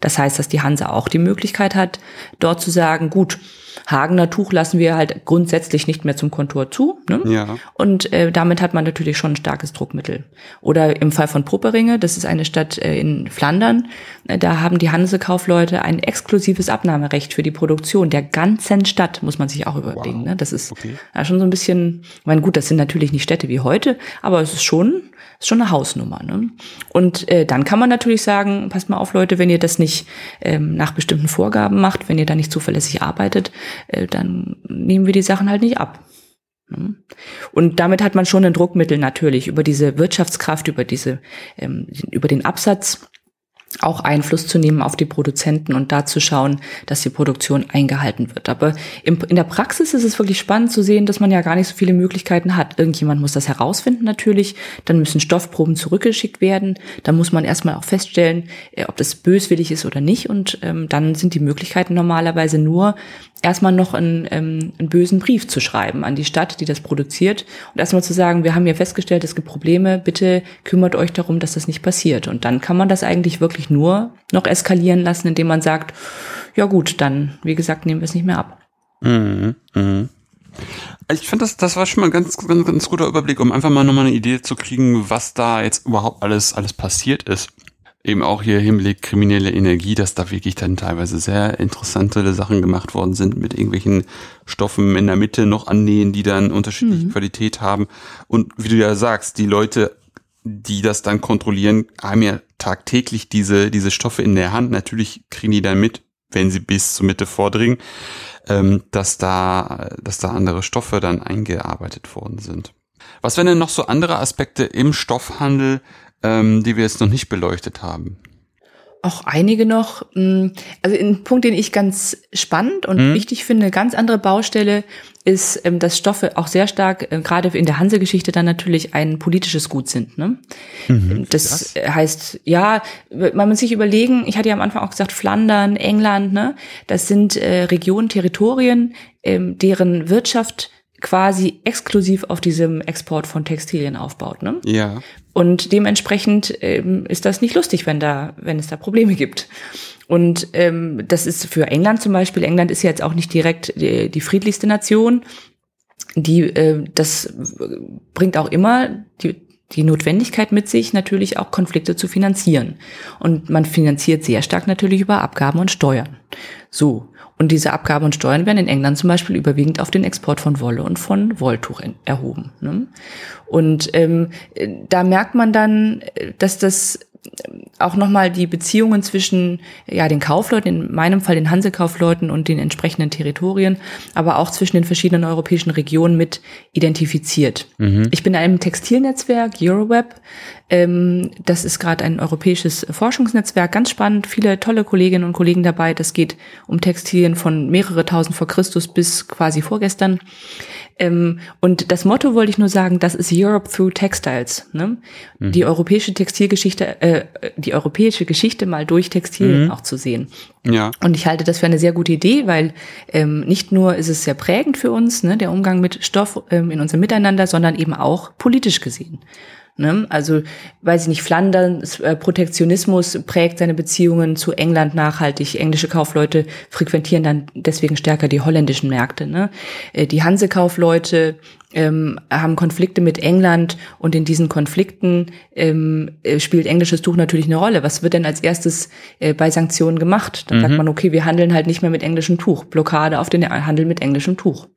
Das heißt, dass die Hanse auch die Möglichkeit hat, dort zu sagen, gut, Hagener Tuch lassen wir halt grundsätzlich nicht mehr zum Kontur zu. Ne? Ja. Und äh, damit hat man natürlich schon ein starkes Druckmittel. Oder im Fall von Pupperinge, das ist eine Stadt äh, in Flandern, äh, da haben die Hansekaufleute ein exklusives Abnahmerecht für die Produktion der ganzen Stadt, muss man sich auch überlegen. Wow. Ne? Das ist okay. ja, schon so ein bisschen, ich meine, gut, das sind natürlich nicht Städte wie heute, aber es ist schon ist schon eine Hausnummer. Ne? Und äh, dann kann man natürlich sagen, passt mal auf, Leute, wenn ihr das nicht ähm, nach bestimmten Vorgaben macht, wenn ihr da nicht zuverlässig arbeitet, äh, dann nehmen wir die Sachen halt nicht ab. Ne? Und damit hat man schon ein Druckmittel natürlich über diese Wirtschaftskraft, über diese, ähm, über den Absatz auch Einfluss zu nehmen auf die Produzenten und da zu schauen, dass die Produktion eingehalten wird. Aber in der Praxis ist es wirklich spannend zu sehen, dass man ja gar nicht so viele Möglichkeiten hat. Irgendjemand muss das herausfinden natürlich, dann müssen Stoffproben zurückgeschickt werden, dann muss man erstmal auch feststellen, äh, ob das böswillig ist oder nicht und ähm, dann sind die Möglichkeiten normalerweise nur, erstmal noch einen, ähm, einen bösen Brief zu schreiben an die Stadt, die das produziert und erstmal zu sagen, wir haben ja festgestellt, es gibt Probleme, bitte kümmert euch darum, dass das nicht passiert. Und dann kann man das eigentlich wirklich nur noch eskalieren lassen, indem man sagt, ja gut, dann, wie gesagt, nehmen wir es nicht mehr ab. Mhm, mh. Ich finde, das, das war schon mal ein ganz, ganz, ganz guter Überblick, um einfach mal nochmal eine Idee zu kriegen, was da jetzt überhaupt alles, alles passiert ist eben auch hier Hinblick kriminelle Energie, dass da wirklich dann teilweise sehr interessante Sachen gemacht worden sind mit irgendwelchen Stoffen in der Mitte noch annähen, die dann unterschiedliche mhm. Qualität haben. Und wie du ja sagst, die Leute, die das dann kontrollieren, haben ja tagtäglich diese, diese Stoffe in der Hand. Natürlich kriegen die dann mit, wenn sie bis zur Mitte vordringen, ähm, dass da, dass da andere Stoffe dann eingearbeitet worden sind. Was wären denn noch so andere Aspekte im Stoffhandel, ähm, die wir jetzt noch nicht beleuchtet haben? Auch einige noch. Hm, also ein Punkt, den ich ganz spannend und mhm. wichtig finde, ganz andere Baustelle ist, ähm, dass Stoffe auch sehr stark, äh, gerade in der Hanse-Geschichte dann natürlich ein politisches Gut sind. Ne? Mhm, das, das heißt, ja, man muss sich überlegen, ich hatte ja am Anfang auch gesagt, Flandern, England, ne? das sind äh, Regionen, Territorien, ähm, deren Wirtschaft quasi exklusiv auf diesem Export von Textilien aufbaut. Ne? Ja. Und dementsprechend ähm, ist das nicht lustig, wenn da, wenn es da Probleme gibt. Und ähm, das ist für England zum Beispiel. England ist ja jetzt auch nicht direkt die, die friedlichste Nation. Die, äh, das bringt auch immer die, die Notwendigkeit mit sich, natürlich auch Konflikte zu finanzieren. Und man finanziert sehr stark natürlich über Abgaben und Steuern. So. Und diese Abgaben und Steuern werden in England zum Beispiel überwiegend auf den Export von Wolle und von Wolltuch erhoben. Ne? Und ähm, da merkt man dann, dass das auch nochmal die Beziehungen zwischen ja den Kaufleuten, in meinem Fall den Hansekaufleuten und den entsprechenden Territorien, aber auch zwischen den verschiedenen europäischen Regionen mit identifiziert. Mhm. Ich bin in einem Textilnetzwerk, Euroweb. Ähm, das ist gerade ein europäisches Forschungsnetzwerk, ganz spannend, viele tolle Kolleginnen und Kollegen dabei. Das geht um Textilien von mehrere tausend vor Christus bis quasi vorgestern. Ähm, und das Motto wollte ich nur sagen, das ist Europe through Textiles. Ne? Mhm. Die europäische Textilgeschichte, äh, die europäische Geschichte mal durch Textilien mhm. auch zu sehen. Ja. Und ich halte das für eine sehr gute Idee, weil ähm, nicht nur ist es sehr prägend für uns, ne, der Umgang mit Stoff ähm, in unserem Miteinander, sondern eben auch politisch gesehen. Ne? Also, weiß ich nicht, Flandern, äh, Protektionismus prägt seine Beziehungen zu England nachhaltig. Englische Kaufleute frequentieren dann deswegen stärker die holländischen Märkte. Ne? Äh, die Hansekaufleute ähm, haben Konflikte mit England und in diesen Konflikten ähm, äh, spielt englisches Tuch natürlich eine Rolle. Was wird denn als erstes äh, bei Sanktionen gemacht? Dann mhm. sagt man, okay, wir handeln halt nicht mehr mit englischem Tuch. Blockade auf den Handel mit englischem Tuch.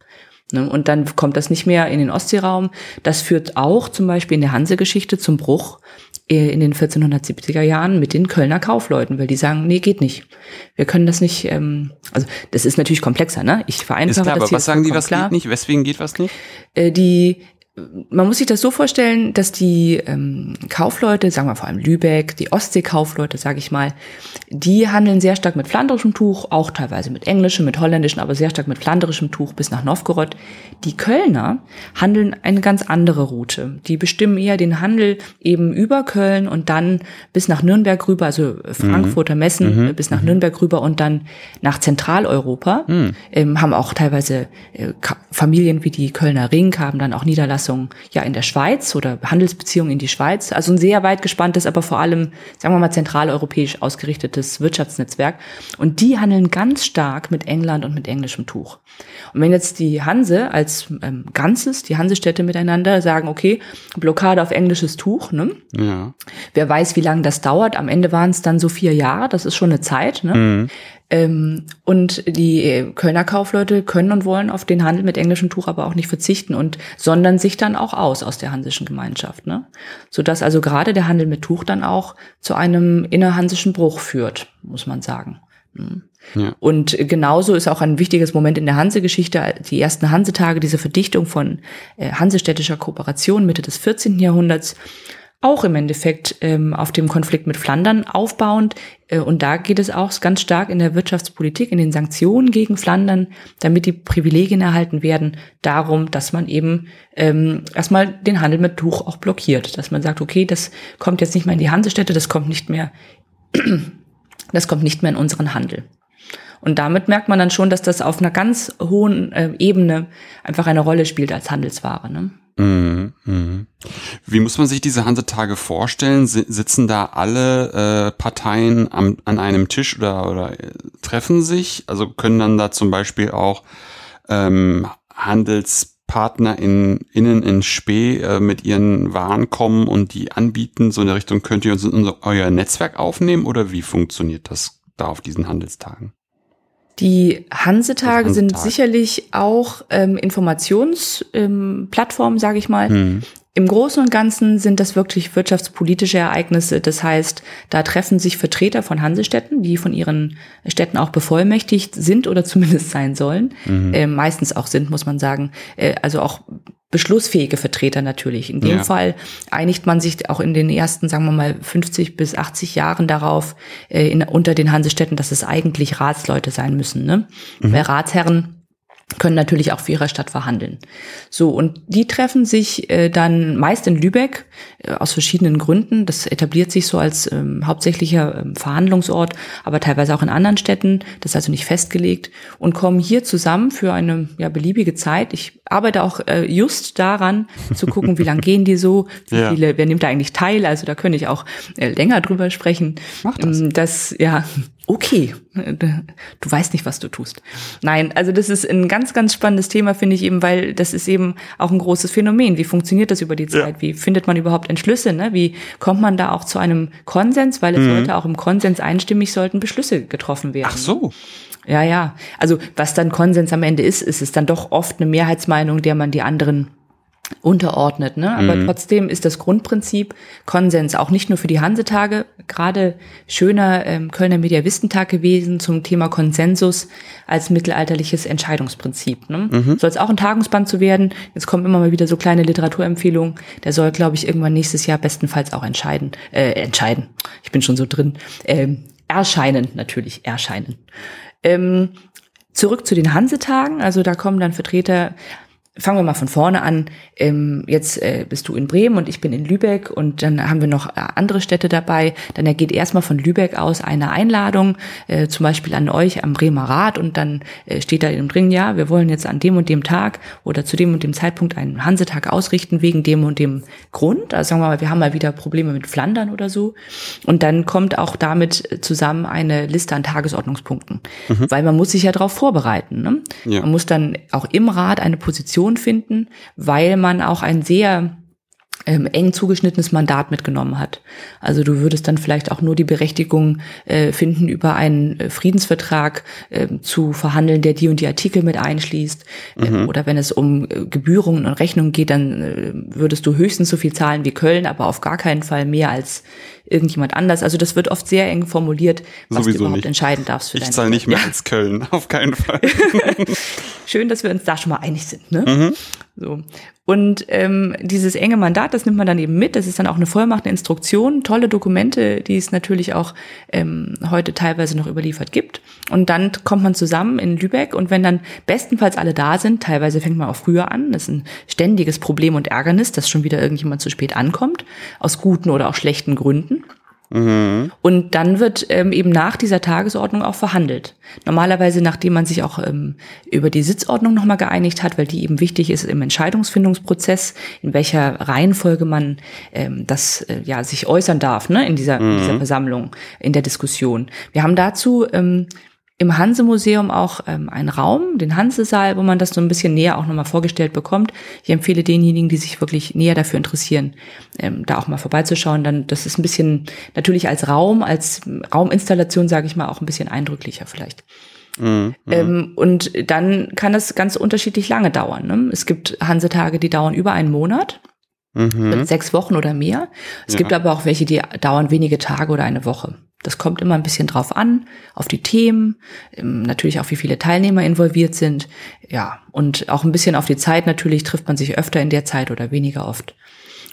Ne? Und dann kommt das nicht mehr in den Ostseeraum. Das führt auch zum Beispiel in der Hanse-Geschichte zum Bruch äh, in den 1470er Jahren mit den Kölner Kaufleuten, weil die sagen, nee, geht nicht. Wir können das nicht, ähm, also das ist natürlich komplexer, ne? Ich vereinfache ist klar, das aber was sagen die, was klar. geht nicht? Weswegen geht was nicht? Äh, die man muss sich das so vorstellen, dass die ähm, Kaufleute, sagen wir vor allem Lübeck, die Ostseekaufleute, sage ich mal, die handeln sehr stark mit flanderischem Tuch, auch teilweise mit englischem, mit holländischem, aber sehr stark mit flanderischem Tuch bis nach Novgorod. Die Kölner handeln eine ganz andere Route. Die bestimmen eher den Handel eben über Köln und dann bis nach Nürnberg rüber, also Frankfurter Messen mhm. bis nach mhm. Nürnberg rüber und dann nach Zentraleuropa. Mhm. Ähm, haben auch teilweise äh, Familien wie die Kölner Ring, haben dann auch Niederlassungen Niederlassung ja in der Schweiz oder Handelsbeziehungen in die Schweiz. Also ein sehr weit gespanntes, aber vor allem, sagen wir mal, zentraleuropäisch ausgerichtetes Wirtschaftsnetzwerk. Und die handeln ganz stark mit England und mit englischem Tuch. Und wenn jetzt die Hanse als ähm, Ganzes, die Hansestädte miteinander sagen, okay, Blockade auf englisches Tuch, ne? Ja. Wer weiß, wie lange das dauert. Am Ende waren es dann so vier Jahre, das ist schon eine Zeit, ne? Mhm. Ähm, und die Kölner Kaufleute können und wollen auf den Handel mit englischem Tuch aber auch nicht verzichten und sondern sich dann auch aus aus der hansischen Gemeinschaft, ne? Sodass also gerade der Handel mit Tuch dann auch zu einem innerhansischen Bruch führt, muss man sagen. Mhm. Ja. Und genauso ist auch ein wichtiges Moment in der Hansegeschichte, die ersten Hansetage, diese Verdichtung von äh, hansestädtischer Kooperation Mitte des 14. Jahrhunderts, auch im Endeffekt ähm, auf dem Konflikt mit Flandern aufbauend. Äh, und da geht es auch ganz stark in der Wirtschaftspolitik, in den Sanktionen gegen Flandern, damit die Privilegien erhalten werden, darum, dass man eben ähm, erstmal den Handel mit Tuch auch blockiert. Dass man sagt, okay, das kommt jetzt nicht mehr in die Hansestädte, das kommt nicht mehr, [clears throat] das kommt nicht mehr in unseren Handel. Und damit merkt man dann schon, dass das auf einer ganz hohen äh, Ebene einfach eine Rolle spielt als Handelsware. Ne? Mhm, mhm. Wie muss man sich diese Hansetage vorstellen? Sitzen da alle äh, Parteien am, an einem Tisch oder, oder äh, treffen sich? Also können dann da zum Beispiel auch ähm, Handelspartner in, innen in Spee äh, mit ihren Waren kommen und die anbieten? So in der Richtung könnt ihr uns in unser, euer Netzwerk aufnehmen oder wie funktioniert das da auf diesen Handelstagen? Die Hansetage sind sicherlich auch ähm, Informationsplattformen, ähm, sage ich mal. Mhm. Im Großen und Ganzen sind das wirklich wirtschaftspolitische Ereignisse. Das heißt, da treffen sich Vertreter von Hansestädten, die von ihren Städten auch bevollmächtigt sind oder zumindest sein sollen. Mhm. Äh, meistens auch sind, muss man sagen. Äh, also auch beschlussfähige Vertreter natürlich. In dem ja. Fall einigt man sich auch in den ersten, sagen wir mal, 50 bis 80 Jahren darauf, äh, in, unter den Hansestädten, dass es eigentlich Ratsleute sein müssen. Ne? Mhm. Weil Ratsherren können natürlich auch für ihre Stadt verhandeln. So, und die treffen sich äh, dann meist in Lübeck äh, aus verschiedenen Gründen. Das etabliert sich so als ähm, hauptsächlicher ähm, Verhandlungsort, aber teilweise auch in anderen Städten. Das ist also nicht festgelegt und kommen hier zusammen für eine ja, beliebige Zeit. Ich arbeite auch äh, just daran, zu gucken, wie lang [laughs] gehen die so, wie ja. viele, wer nimmt da eigentlich teil. Also da könnte ich auch äh, länger drüber sprechen. Mach das. Ähm, das, ja, okay, du weißt nicht, was du tust. Nein, also das ist ein ganz, ganz spannendes Thema, finde ich eben, weil das ist eben auch ein großes Phänomen. Wie funktioniert das über die Zeit? Ja. Wie findet man überhaupt Entschlüsse? Ne? Wie kommt man da auch zu einem Konsens? Weil es mhm. sollte auch im Konsens einstimmig sollten Beschlüsse getroffen werden. Ach so. Ja, ja. Also was dann Konsens am Ende ist, ist es dann doch oft eine Mehrheitsmeinung, der man die anderen unterordnet. Ne? Aber mhm. trotzdem ist das Grundprinzip Konsens auch nicht nur für die Hansetage, gerade schöner ähm, Kölner Mediavistentag gewesen zum Thema Konsensus als mittelalterliches Entscheidungsprinzip. Ne? Mhm. Soll es auch ein Tagungsband zu werden. Jetzt kommen immer mal wieder so kleine Literaturempfehlungen. Der soll, glaube ich, irgendwann nächstes Jahr bestenfalls auch entscheiden. Äh, entscheiden. Ich bin schon so drin. Ähm, erscheinen, natürlich, erscheinen. Ähm, zurück zu den Hansetagen. Also da kommen dann Vertreter fangen wir mal von vorne an. Ähm, jetzt äh, bist du in Bremen und ich bin in Lübeck und dann haben wir noch äh, andere Städte dabei. Dann ergeht erstmal von Lübeck aus eine Einladung, äh, zum Beispiel an euch am Bremer Rat und dann äh, steht da im drin, ja, wir wollen jetzt an dem und dem Tag oder zu dem und dem Zeitpunkt einen Hansetag ausrichten wegen dem und dem Grund. Also sagen wir mal, wir haben mal wieder Probleme mit Flandern oder so. Und dann kommt auch damit zusammen eine Liste an Tagesordnungspunkten, mhm. weil man muss sich ja darauf vorbereiten. Ne? Ja. Man muss dann auch im Rat eine Position Position finden, weil man auch ein sehr ähm, eng zugeschnittenes Mandat mitgenommen hat. Also du würdest dann vielleicht auch nur die Berechtigung äh, finden, über einen äh, Friedensvertrag äh, zu verhandeln, der die und die Artikel mit einschließt. Äh, mhm. oder wenn es um äh, Gebührungen und Rechnungen geht, dann würdest du höchstens so viel zahlen wie Köln, aber auf gar keinen Fall mehr als irgendjemand anders. Also das wird oft sehr eng formuliert, was Sowieso du überhaupt nicht. entscheiden darfst für Ich zahle nicht mehr ja. als Köln, [laughs] auf keinen Fall. [laughs] Schön, dass wir uns da schon mal einig sind. Ne? Mhm. So. Und ähm, dieses enge Mandat, das nimmt man dann eben mit. Das ist dann auch eine Vollmacht, eine Instruktion, tolle Dokumente, die es natürlich auch ähm, heute teilweise noch überliefert gibt. Und dann kommt man zusammen in Lübeck und wenn dann bestenfalls alle da sind, teilweise fängt man auch früher an, das ist ein ständiges Problem und Ärgernis, dass schon wieder irgendjemand zu spät ankommt, aus guten oder auch schlechten Gründen. Mhm. Und dann wird ähm, eben nach dieser Tagesordnung auch verhandelt. Normalerweise, nachdem man sich auch ähm, über die Sitzordnung nochmal geeinigt hat, weil die eben wichtig ist im Entscheidungsfindungsprozess, in welcher Reihenfolge man ähm, das äh, ja sich äußern darf, ne, in dieser, mhm. in dieser mhm. Versammlung, in der Diskussion. Wir haben dazu ähm, im Hanse-Museum auch ähm, einen Raum, den Hanse-Saal, wo man das so ein bisschen näher auch nochmal vorgestellt bekommt. Ich empfehle denjenigen, die sich wirklich näher dafür interessieren, ähm, da auch mal vorbeizuschauen. Dann, das ist ein bisschen natürlich als Raum, als Rauminstallation, sage ich mal, auch ein bisschen eindrücklicher vielleicht. Mhm, ähm, und dann kann es ganz unterschiedlich lange dauern. Ne? Es gibt Hansetage, die dauern über einen Monat. Mhm. Sechs Wochen oder mehr. Es ja. gibt aber auch welche, die dauern wenige Tage oder eine Woche. Das kommt immer ein bisschen drauf an, auf die Themen, ähm, natürlich auch wie viele Teilnehmer involviert sind. Ja, und auch ein bisschen auf die Zeit natürlich, trifft man sich öfter in der Zeit oder weniger oft.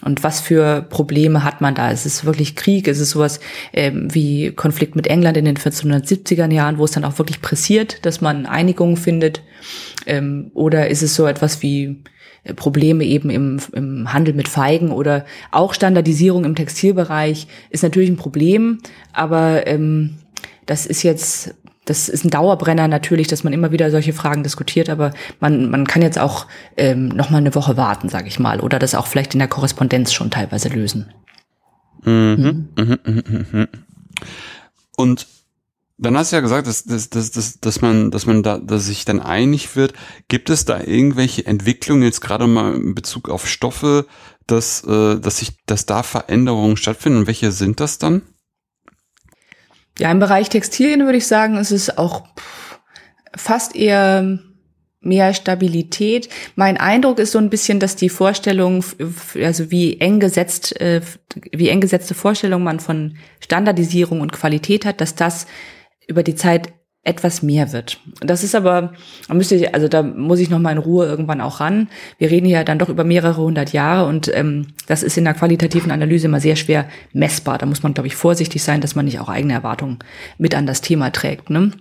Und was für Probleme hat man da? Ist es wirklich Krieg? Ist es sowas ähm, wie Konflikt mit England in den 1470er Jahren, wo es dann auch wirklich pressiert, dass man Einigungen findet? Ähm, oder ist es so etwas wie Probleme eben im, im Handel mit Feigen oder auch Standardisierung im Textilbereich ist natürlich ein Problem, aber ähm, das ist jetzt das ist ein Dauerbrenner natürlich, dass man immer wieder solche Fragen diskutiert, aber man, man kann jetzt auch ähm, noch mal eine Woche warten, sage ich mal, oder das auch vielleicht in der Korrespondenz schon teilweise lösen. Mhm. Mhm. Mhm. mhm, mhm. Und dann hast du ja gesagt, dass, dass, dass, dass, dass man, dass man da, dass sich dann einig wird. Gibt es da irgendwelche Entwicklungen jetzt gerade mal in Bezug auf Stoffe, dass, äh, dass sich, dass da Veränderungen stattfinden und welche sind das dann? Ja, im Bereich Textilien würde ich sagen, ist es auch fast eher mehr Stabilität. Mein Eindruck ist so ein bisschen, dass die Vorstellung, also wie eng gesetzt, äh, wie eng gesetzte Vorstellung man von Standardisierung und Qualität hat, dass das über die Zeit etwas mehr wird. Das ist aber, da müsste ich, also da muss ich noch mal in Ruhe irgendwann auch ran. Wir reden ja dann doch über mehrere hundert Jahre und ähm, das ist in der qualitativen Analyse immer sehr schwer messbar. Da muss man, glaube ich, vorsichtig sein, dass man nicht auch eigene Erwartungen mit an das Thema trägt. Ne?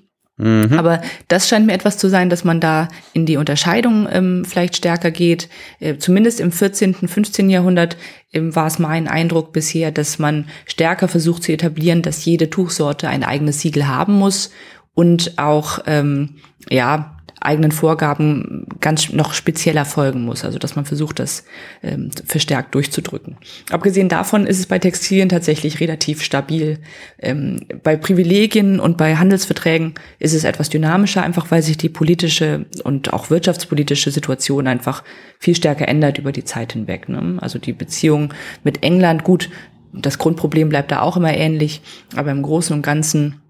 Mhm. Aber das scheint mir etwas zu sein, dass man da in die Unterscheidung ähm, vielleicht stärker geht. Äh, zumindest im 14., 15. Jahrhundert ähm, war es mein Eindruck bisher, dass man stärker versucht zu etablieren, dass jede Tuchsorte ein eigenes Siegel haben muss und auch ähm, ja eigenen Vorgaben ganz noch spezieller folgen muss. Also dass man versucht, das ähm, verstärkt durchzudrücken. Abgesehen davon ist es bei Textilien tatsächlich relativ stabil. Ähm, bei Privilegien und bei Handelsverträgen ist es etwas dynamischer, einfach weil sich die politische und auch wirtschaftspolitische Situation einfach viel stärker ändert über die Zeit hinweg. Ne? Also die Beziehung mit England, gut, das Grundproblem bleibt da auch immer ähnlich, aber im Großen und Ganzen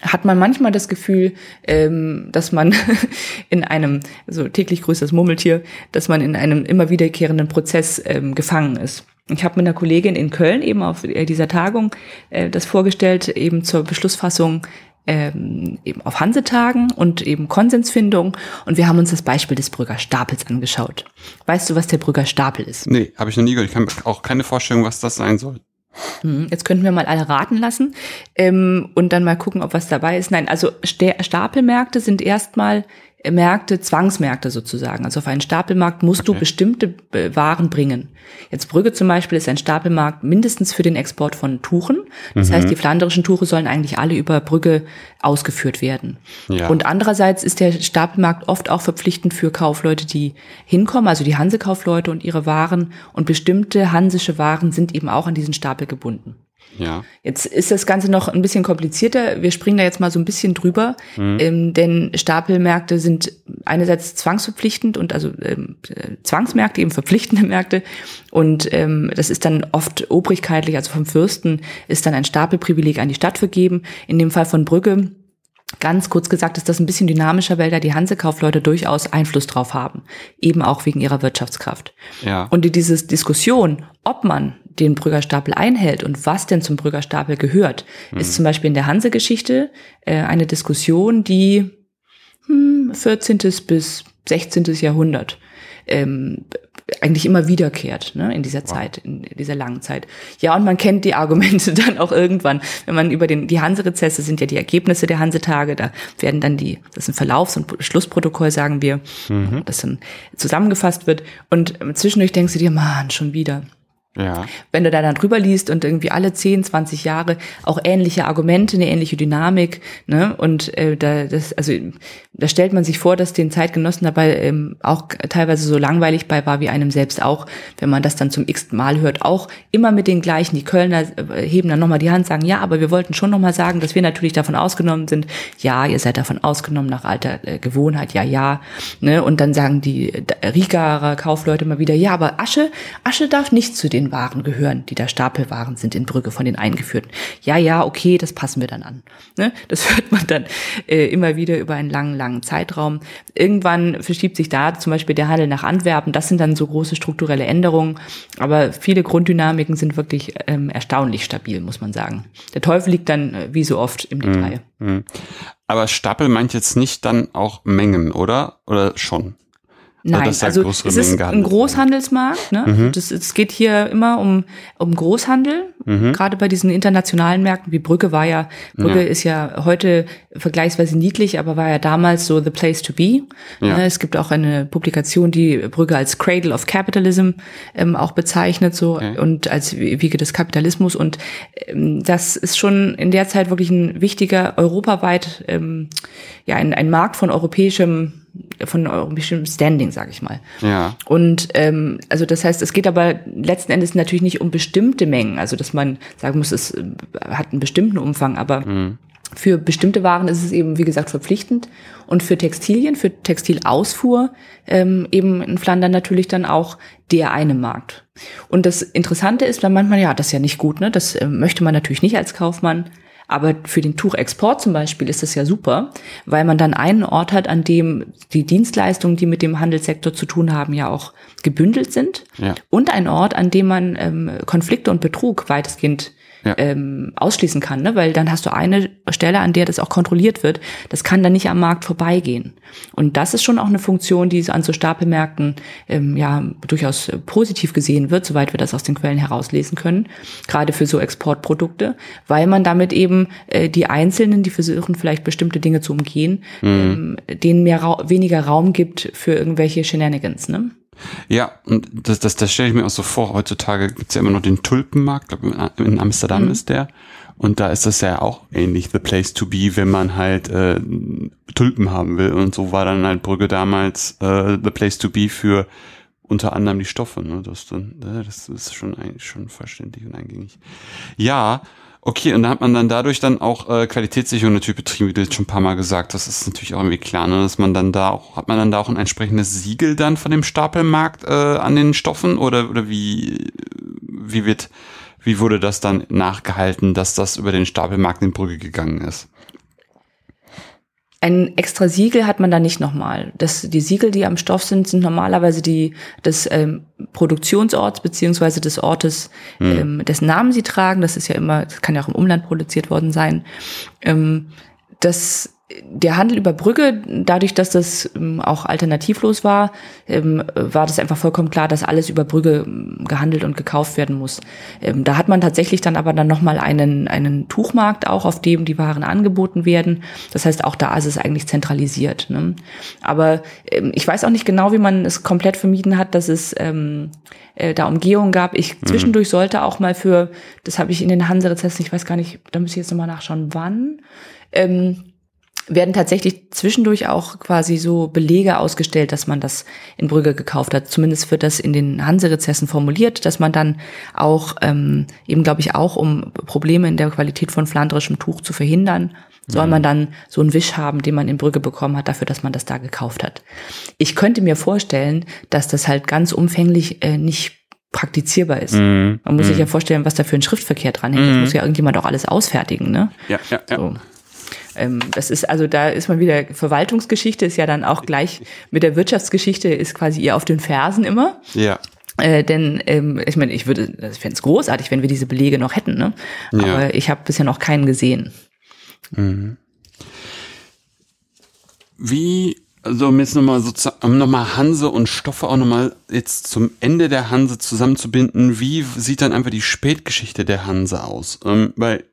hat man manchmal das Gefühl, ähm, dass man [laughs] in einem, so täglich größtes Murmeltier, dass man in einem immer wiederkehrenden Prozess ähm, gefangen ist. Ich habe mit einer Kollegin in Köln eben auf äh, dieser Tagung äh, das vorgestellt, eben zur Beschlussfassung ähm, eben auf Hansetagen und eben Konsensfindung. Und wir haben uns das Beispiel des Brügger Stapels angeschaut. Weißt du, was der Brügger Stapel ist? Nee, habe ich noch nie gehört. Ich habe auch keine Vorstellung, was das sein soll. Hm, jetzt könnten wir mal alle raten lassen ähm, und dann mal gucken, ob was dabei ist. Nein, also Stapelmärkte sind erstmal Märkte, Zwangsmärkte sozusagen. Also auf einen Stapelmarkt musst okay. du bestimmte äh, Waren bringen. Jetzt Brügge zum Beispiel ist ein Stapelmarkt mindestens für den Export von Tuchen. Das mhm. heißt, die flandrischen Tuche sollen eigentlich alle über Brügge ausgeführt werden. Ja. Und andererseits ist der Stapelmarkt oft auch verpflichtend für Kaufleute, die hinkommen, also die Hansekaufleute und ihre Waren. Und bestimmte hansische Waren sind eben auch an diesen Stapel gebunden. Ja. Jetzt ist das Ganze noch ein bisschen komplizierter. Wir springen da jetzt mal so ein bisschen drüber, mhm. ähm, denn Stapelmärkte sind einerseits zwangsverpflichtend und also ähm, Zwangsmärkte, eben verpflichtende Märkte. Und ähm, das ist dann oft obrigkeitlich, also vom Fürsten ist dann ein Stapelprivileg an die Stadt vergeben. In dem Fall von Brügge Ganz kurz gesagt ist das ein bisschen dynamischer, weil da die Hansekaufleute durchaus Einfluss drauf haben, eben auch wegen ihrer Wirtschaftskraft. Ja. Und diese Diskussion, ob man den Brüggerstapel einhält und was denn zum Brüggerstapel gehört, mhm. ist zum Beispiel in der Hanse-Geschichte äh, eine Diskussion, die hm, 14. bis 16. Jahrhundert ähm, eigentlich immer wiederkehrt ne, in dieser Zeit, in dieser langen Zeit. Ja, und man kennt die Argumente [laughs] dann auch irgendwann, wenn man über den, die Hanse-Rezesse sind ja die Ergebnisse der Hansetage, da werden dann die, das ist ein Verlaufs- und Schlussprotokoll, sagen wir, mhm. das dann zusammengefasst wird. Und zwischendurch denkst du dir, man, schon wieder. Ja. Wenn du da dann drüber liest und irgendwie alle 10, 20 Jahre auch ähnliche Argumente, eine ähnliche Dynamik, ne? Und äh, da das, also da stellt man sich vor, dass den Zeitgenossen dabei ähm, auch teilweise so langweilig bei war wie einem selbst auch, wenn man das dann zum x Mal hört, auch immer mit den gleichen. Die Kölner äh, heben dann nochmal die Hand, sagen, ja, aber wir wollten schon nochmal sagen, dass wir natürlich davon ausgenommen sind. Ja, ihr seid davon ausgenommen nach alter äh, Gewohnheit, ja, ja. Ne? Und dann sagen die äh, Riegerer Kaufleute immer wieder, ja, aber Asche, Asche darf nicht zu den den Waren gehören, die da Stapelwaren sind in Brügge von den Eingeführten. Ja, ja, okay, das passen wir dann an. Ne? Das [laughs] hört man dann äh, immer wieder über einen langen, langen Zeitraum. Irgendwann verschiebt sich da zum Beispiel der Handel nach Antwerpen. Das sind dann so große strukturelle Änderungen. Aber viele Grunddynamiken sind wirklich ähm, erstaunlich stabil, muss man sagen. Der Teufel liegt dann äh, wie so oft im Detail. Mhm. Aber Stapel meint jetzt nicht dann auch Mengen, oder? Oder schon? Nein, also es ist ein Großhandelsmarkt. Ne? Mhm. Das, es geht hier immer um, um Großhandel, mhm. gerade bei diesen internationalen Märkten wie Brügge war ja, Brügge ja. ist ja heute vergleichsweise niedlich, aber war ja damals so the place to be. Ja. Ne? Es gibt auch eine Publikation, die Brügge als Cradle of Capitalism ähm, auch bezeichnet so okay. und als Wiege des Kapitalismus. Und ähm, das ist schon in der Zeit wirklich ein wichtiger europaweit, ähm, ja, ein, ein Markt von europäischem von europäischem Standing, sage ich mal. Ja. Und ähm, also das heißt, es geht aber letzten Endes natürlich nicht um bestimmte Mengen, also dass man sagen muss, es äh, hat einen bestimmten Umfang, aber mhm. für bestimmte Waren ist es eben, wie gesagt, verpflichtend und für Textilien, für Textilausfuhr ähm, eben in Flandern natürlich dann auch der eine Markt. Und das Interessante ist, weil manchmal, ja, das ist ja nicht gut, ne? Das äh, möchte man natürlich nicht als Kaufmann aber für den Tuchexport zum Beispiel ist das ja super, weil man dann einen Ort hat, an dem die Dienstleistungen, die mit dem Handelssektor zu tun haben, ja auch gebündelt sind. Ja. Und ein Ort, an dem man ähm, Konflikte und Betrug weitestgehend ja. ähm, ausschließen kann, ne? weil dann hast du eine Stelle, an der das auch kontrolliert wird. Das kann dann nicht am Markt vorbeigehen. Und das ist schon auch eine Funktion, die an so Stapelmärkten ähm, ja durchaus positiv gesehen wird, soweit wir das aus den Quellen herauslesen können, gerade für so Exportprodukte, weil man damit eben äh, die Einzelnen, die versuchen vielleicht bestimmte Dinge zu umgehen, mhm. ähm, denen mehr Ra weniger Raum gibt für irgendwelche Shenanigans. Ne? Ja, und das, das, das stelle ich mir auch so vor. Heutzutage gibt's ja immer noch den Tulpenmarkt, glaube in Amsterdam mhm. ist der. Und da ist das ja auch ähnlich the place to be, wenn man halt äh, Tulpen haben will. Und so war dann halt Brügge damals äh, the place to be für unter anderem die Stoffe. Ne? Das, dann, das ist schon eigentlich schon verständlich und eingängig. Ja, Okay, und da hat man dann dadurch dann auch äh, Qualitätssicherung natürlich betrieben, wie du jetzt schon ein paar Mal gesagt hast. Das ist natürlich auch irgendwie klar, ne? dass man dann da auch, hat man dann da auch ein entsprechendes Siegel dann von dem Stapelmarkt äh, an den Stoffen oder, oder wie, wie wird, wie wurde das dann nachgehalten, dass das über den Stapelmarkt in Brücke gegangen ist? Ein extra Siegel hat man da nicht nochmal. Das, die Siegel, die am Stoff sind, sind normalerweise die des ähm, Produktionsorts beziehungsweise des Ortes, mhm. ähm, dessen Namen sie tragen. Das ist ja immer, das kann ja auch im Umland produziert worden sein. Ähm, das der Handel über Brügge, dadurch, dass das ähm, auch alternativlos war, ähm, war das einfach vollkommen klar, dass alles über Brügge ähm, gehandelt und gekauft werden muss. Da hat man tatsächlich dann aber dann nochmal einen, einen Tuchmarkt auch, auf dem die Waren angeboten werden. Das heißt, auch da ist es eigentlich zentralisiert. Ne? Aber ich weiß auch nicht genau, wie man es komplett vermieden hat, dass es ähm, äh, da Umgehungen gab. Ich mhm. zwischendurch sollte auch mal für, das habe ich in den Hanse-Rezessen, ich weiß gar nicht, da muss ich jetzt nochmal nachschauen, wann. Ähm, werden tatsächlich zwischendurch auch quasi so Belege ausgestellt, dass man das in Brügge gekauft hat. Zumindest wird das in den Hanse-Rezessen formuliert, dass man dann auch ähm, eben, glaube ich, auch um Probleme in der Qualität von flandrischem Tuch zu verhindern, soll man mhm. dann so einen Wisch haben, den man in Brügge bekommen hat, dafür, dass man das da gekauft hat. Ich könnte mir vorstellen, dass das halt ganz umfänglich äh, nicht praktizierbar ist. Mm, man muss mm. sich ja vorstellen, was da für ein Schriftverkehr dran hängt. Mm. Das muss ja irgendjemand auch alles ausfertigen, ne? Ja, ja, ja. So. Ähm, das ist also, da ist man wieder, Verwaltungsgeschichte ist ja dann auch gleich mit der Wirtschaftsgeschichte ist quasi ihr auf den Fersen immer. Ja. Äh, denn ähm, ich meine, ich würde, ich fände es großartig, wenn wir diese Belege noch hätten, ne? Aber ja. ich habe bisher noch keinen gesehen. Mhm. Wie, also um jetzt nochmal sozusagen, um nochmal Hanse und Stoffe auch nochmal jetzt zum Ende der Hanse zusammenzubinden, wie sieht dann einfach die Spätgeschichte der Hanse aus? Ähm, weil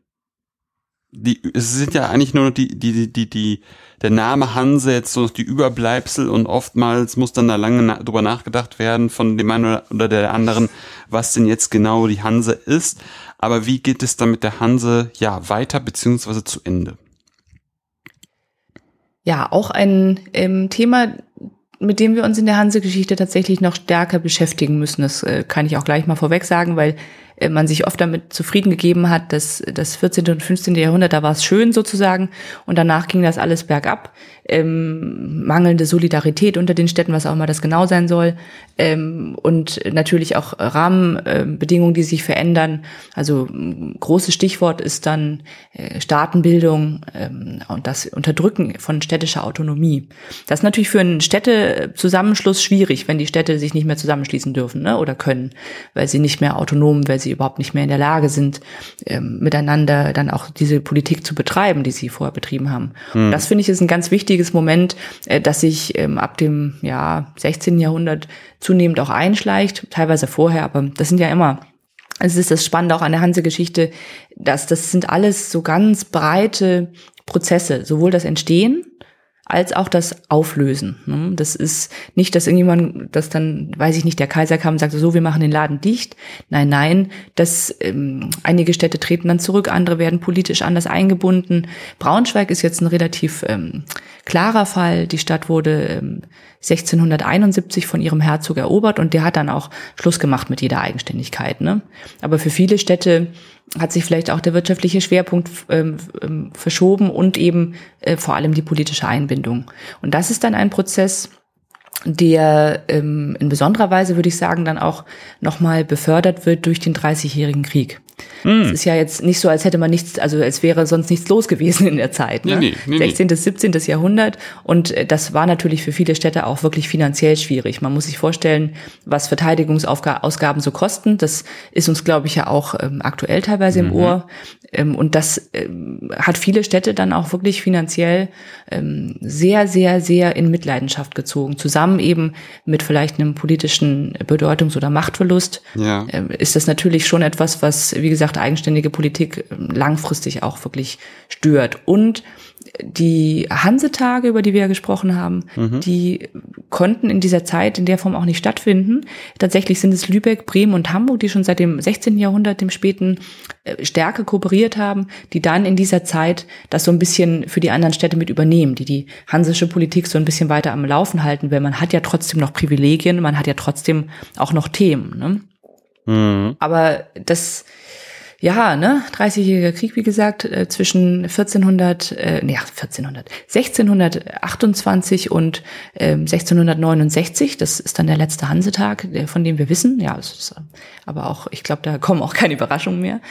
die, es sind ja eigentlich nur die, die, die, die, der Name Hanse jetzt so die Überbleibsel und oftmals muss dann da lange na drüber nachgedacht werden von dem einen oder der anderen, was denn jetzt genau die Hanse ist. Aber wie geht es dann mit der Hanse, ja, weiter beziehungsweise zu Ende? Ja, auch ein ähm, Thema, mit dem wir uns in der Hanse-Geschichte tatsächlich noch stärker beschäftigen müssen. Das äh, kann ich auch gleich mal vorweg sagen, weil man sich oft damit zufrieden gegeben hat, dass das 14. und 15. Jahrhundert, da war es schön sozusagen und danach ging das alles bergab. Ähm, mangelnde Solidarität unter den Städten, was auch immer das genau sein soll. Ähm, und natürlich auch Rahmenbedingungen, die sich verändern. Also großes Stichwort ist dann äh, Staatenbildung ähm, und das Unterdrücken von städtischer Autonomie. Das ist natürlich für einen Städtezusammenschluss schwierig, wenn die Städte sich nicht mehr zusammenschließen dürfen ne, oder können, weil sie nicht mehr autonom, weil sie sie überhaupt nicht mehr in der Lage sind, ähm, miteinander dann auch diese Politik zu betreiben, die sie vorher betrieben haben. Mhm. Das finde ich ist ein ganz wichtiges Moment, äh, dass sich ähm, ab dem ja, 16. Jahrhundert zunehmend auch einschleicht, teilweise vorher, aber das sind ja immer es ist das Spannende auch an der Hanse-Geschichte, dass das sind alles so ganz breite Prozesse, sowohl das Entstehen als auch das Auflösen. Ne? Das ist nicht, dass irgendjemand, dass dann, weiß ich nicht, der Kaiser kam und sagte, so, wir machen den Laden dicht. Nein, nein, dass ähm, einige Städte treten dann zurück, andere werden politisch anders eingebunden. Braunschweig ist jetzt ein relativ ähm, klarer Fall. Die Stadt wurde ähm, 1671 von ihrem Herzog erobert und der hat dann auch Schluss gemacht mit jeder Eigenständigkeit. Ne? Aber für viele Städte hat sich vielleicht auch der wirtschaftliche Schwerpunkt ähm, ähm, verschoben und eben äh, vor allem die politische Einbindung. Und das ist dann ein Prozess, der ähm, in besonderer Weise, würde ich sagen, dann auch nochmal befördert wird durch den Dreißigjährigen Krieg. Es mm. ist ja jetzt nicht so, als hätte man nichts, also als wäre sonst nichts los gewesen in der Zeit. Ne? Nee, nee, nee, 16. bis 17. Jahrhundert. Und äh, das war natürlich für viele Städte auch wirklich finanziell schwierig. Man muss sich vorstellen, was Verteidigungsausgaben so kosten. Das ist uns, glaube ich, ja auch ähm, aktuell teilweise mhm. im Ohr. Ähm, und das ähm, hat viele Städte dann auch wirklich finanziell ähm, sehr, sehr, sehr in Mitleidenschaft gezogen. Zusammen eben mit vielleicht einem politischen Bedeutungs- oder Machtverlust ja. Ähm, ist das natürlich schon etwas, was, wie gesagt, eigenständige Politik ähm, langfristig auch wirklich stört. Und die Hansetage, über die wir ja gesprochen haben, mhm. die konnten in dieser Zeit in der Form auch nicht stattfinden. Tatsächlich sind es Lübeck, Bremen und Hamburg, die schon seit dem 16. Jahrhundert, dem späten, äh, stärker kooperiert haben, die dann in dieser Zeit das so ein bisschen für die anderen Städte mit übernehmen, die die hansische Politik so ein bisschen weiter am Laufen halten, weil man hat ja trotzdem noch Privilegien, man hat ja trotzdem auch noch Themen. Ne? Mhm. Aber das ja, ne, 30-jähriger Krieg, wie gesagt, äh, zwischen 1400, äh, nee, 1400, 1628 und äh, 1669. Das ist dann der letzte Hansetag, von dem wir wissen. Ja, es ist, aber auch, ich glaube, da [laughs] kommen auch keine Überraschungen mehr.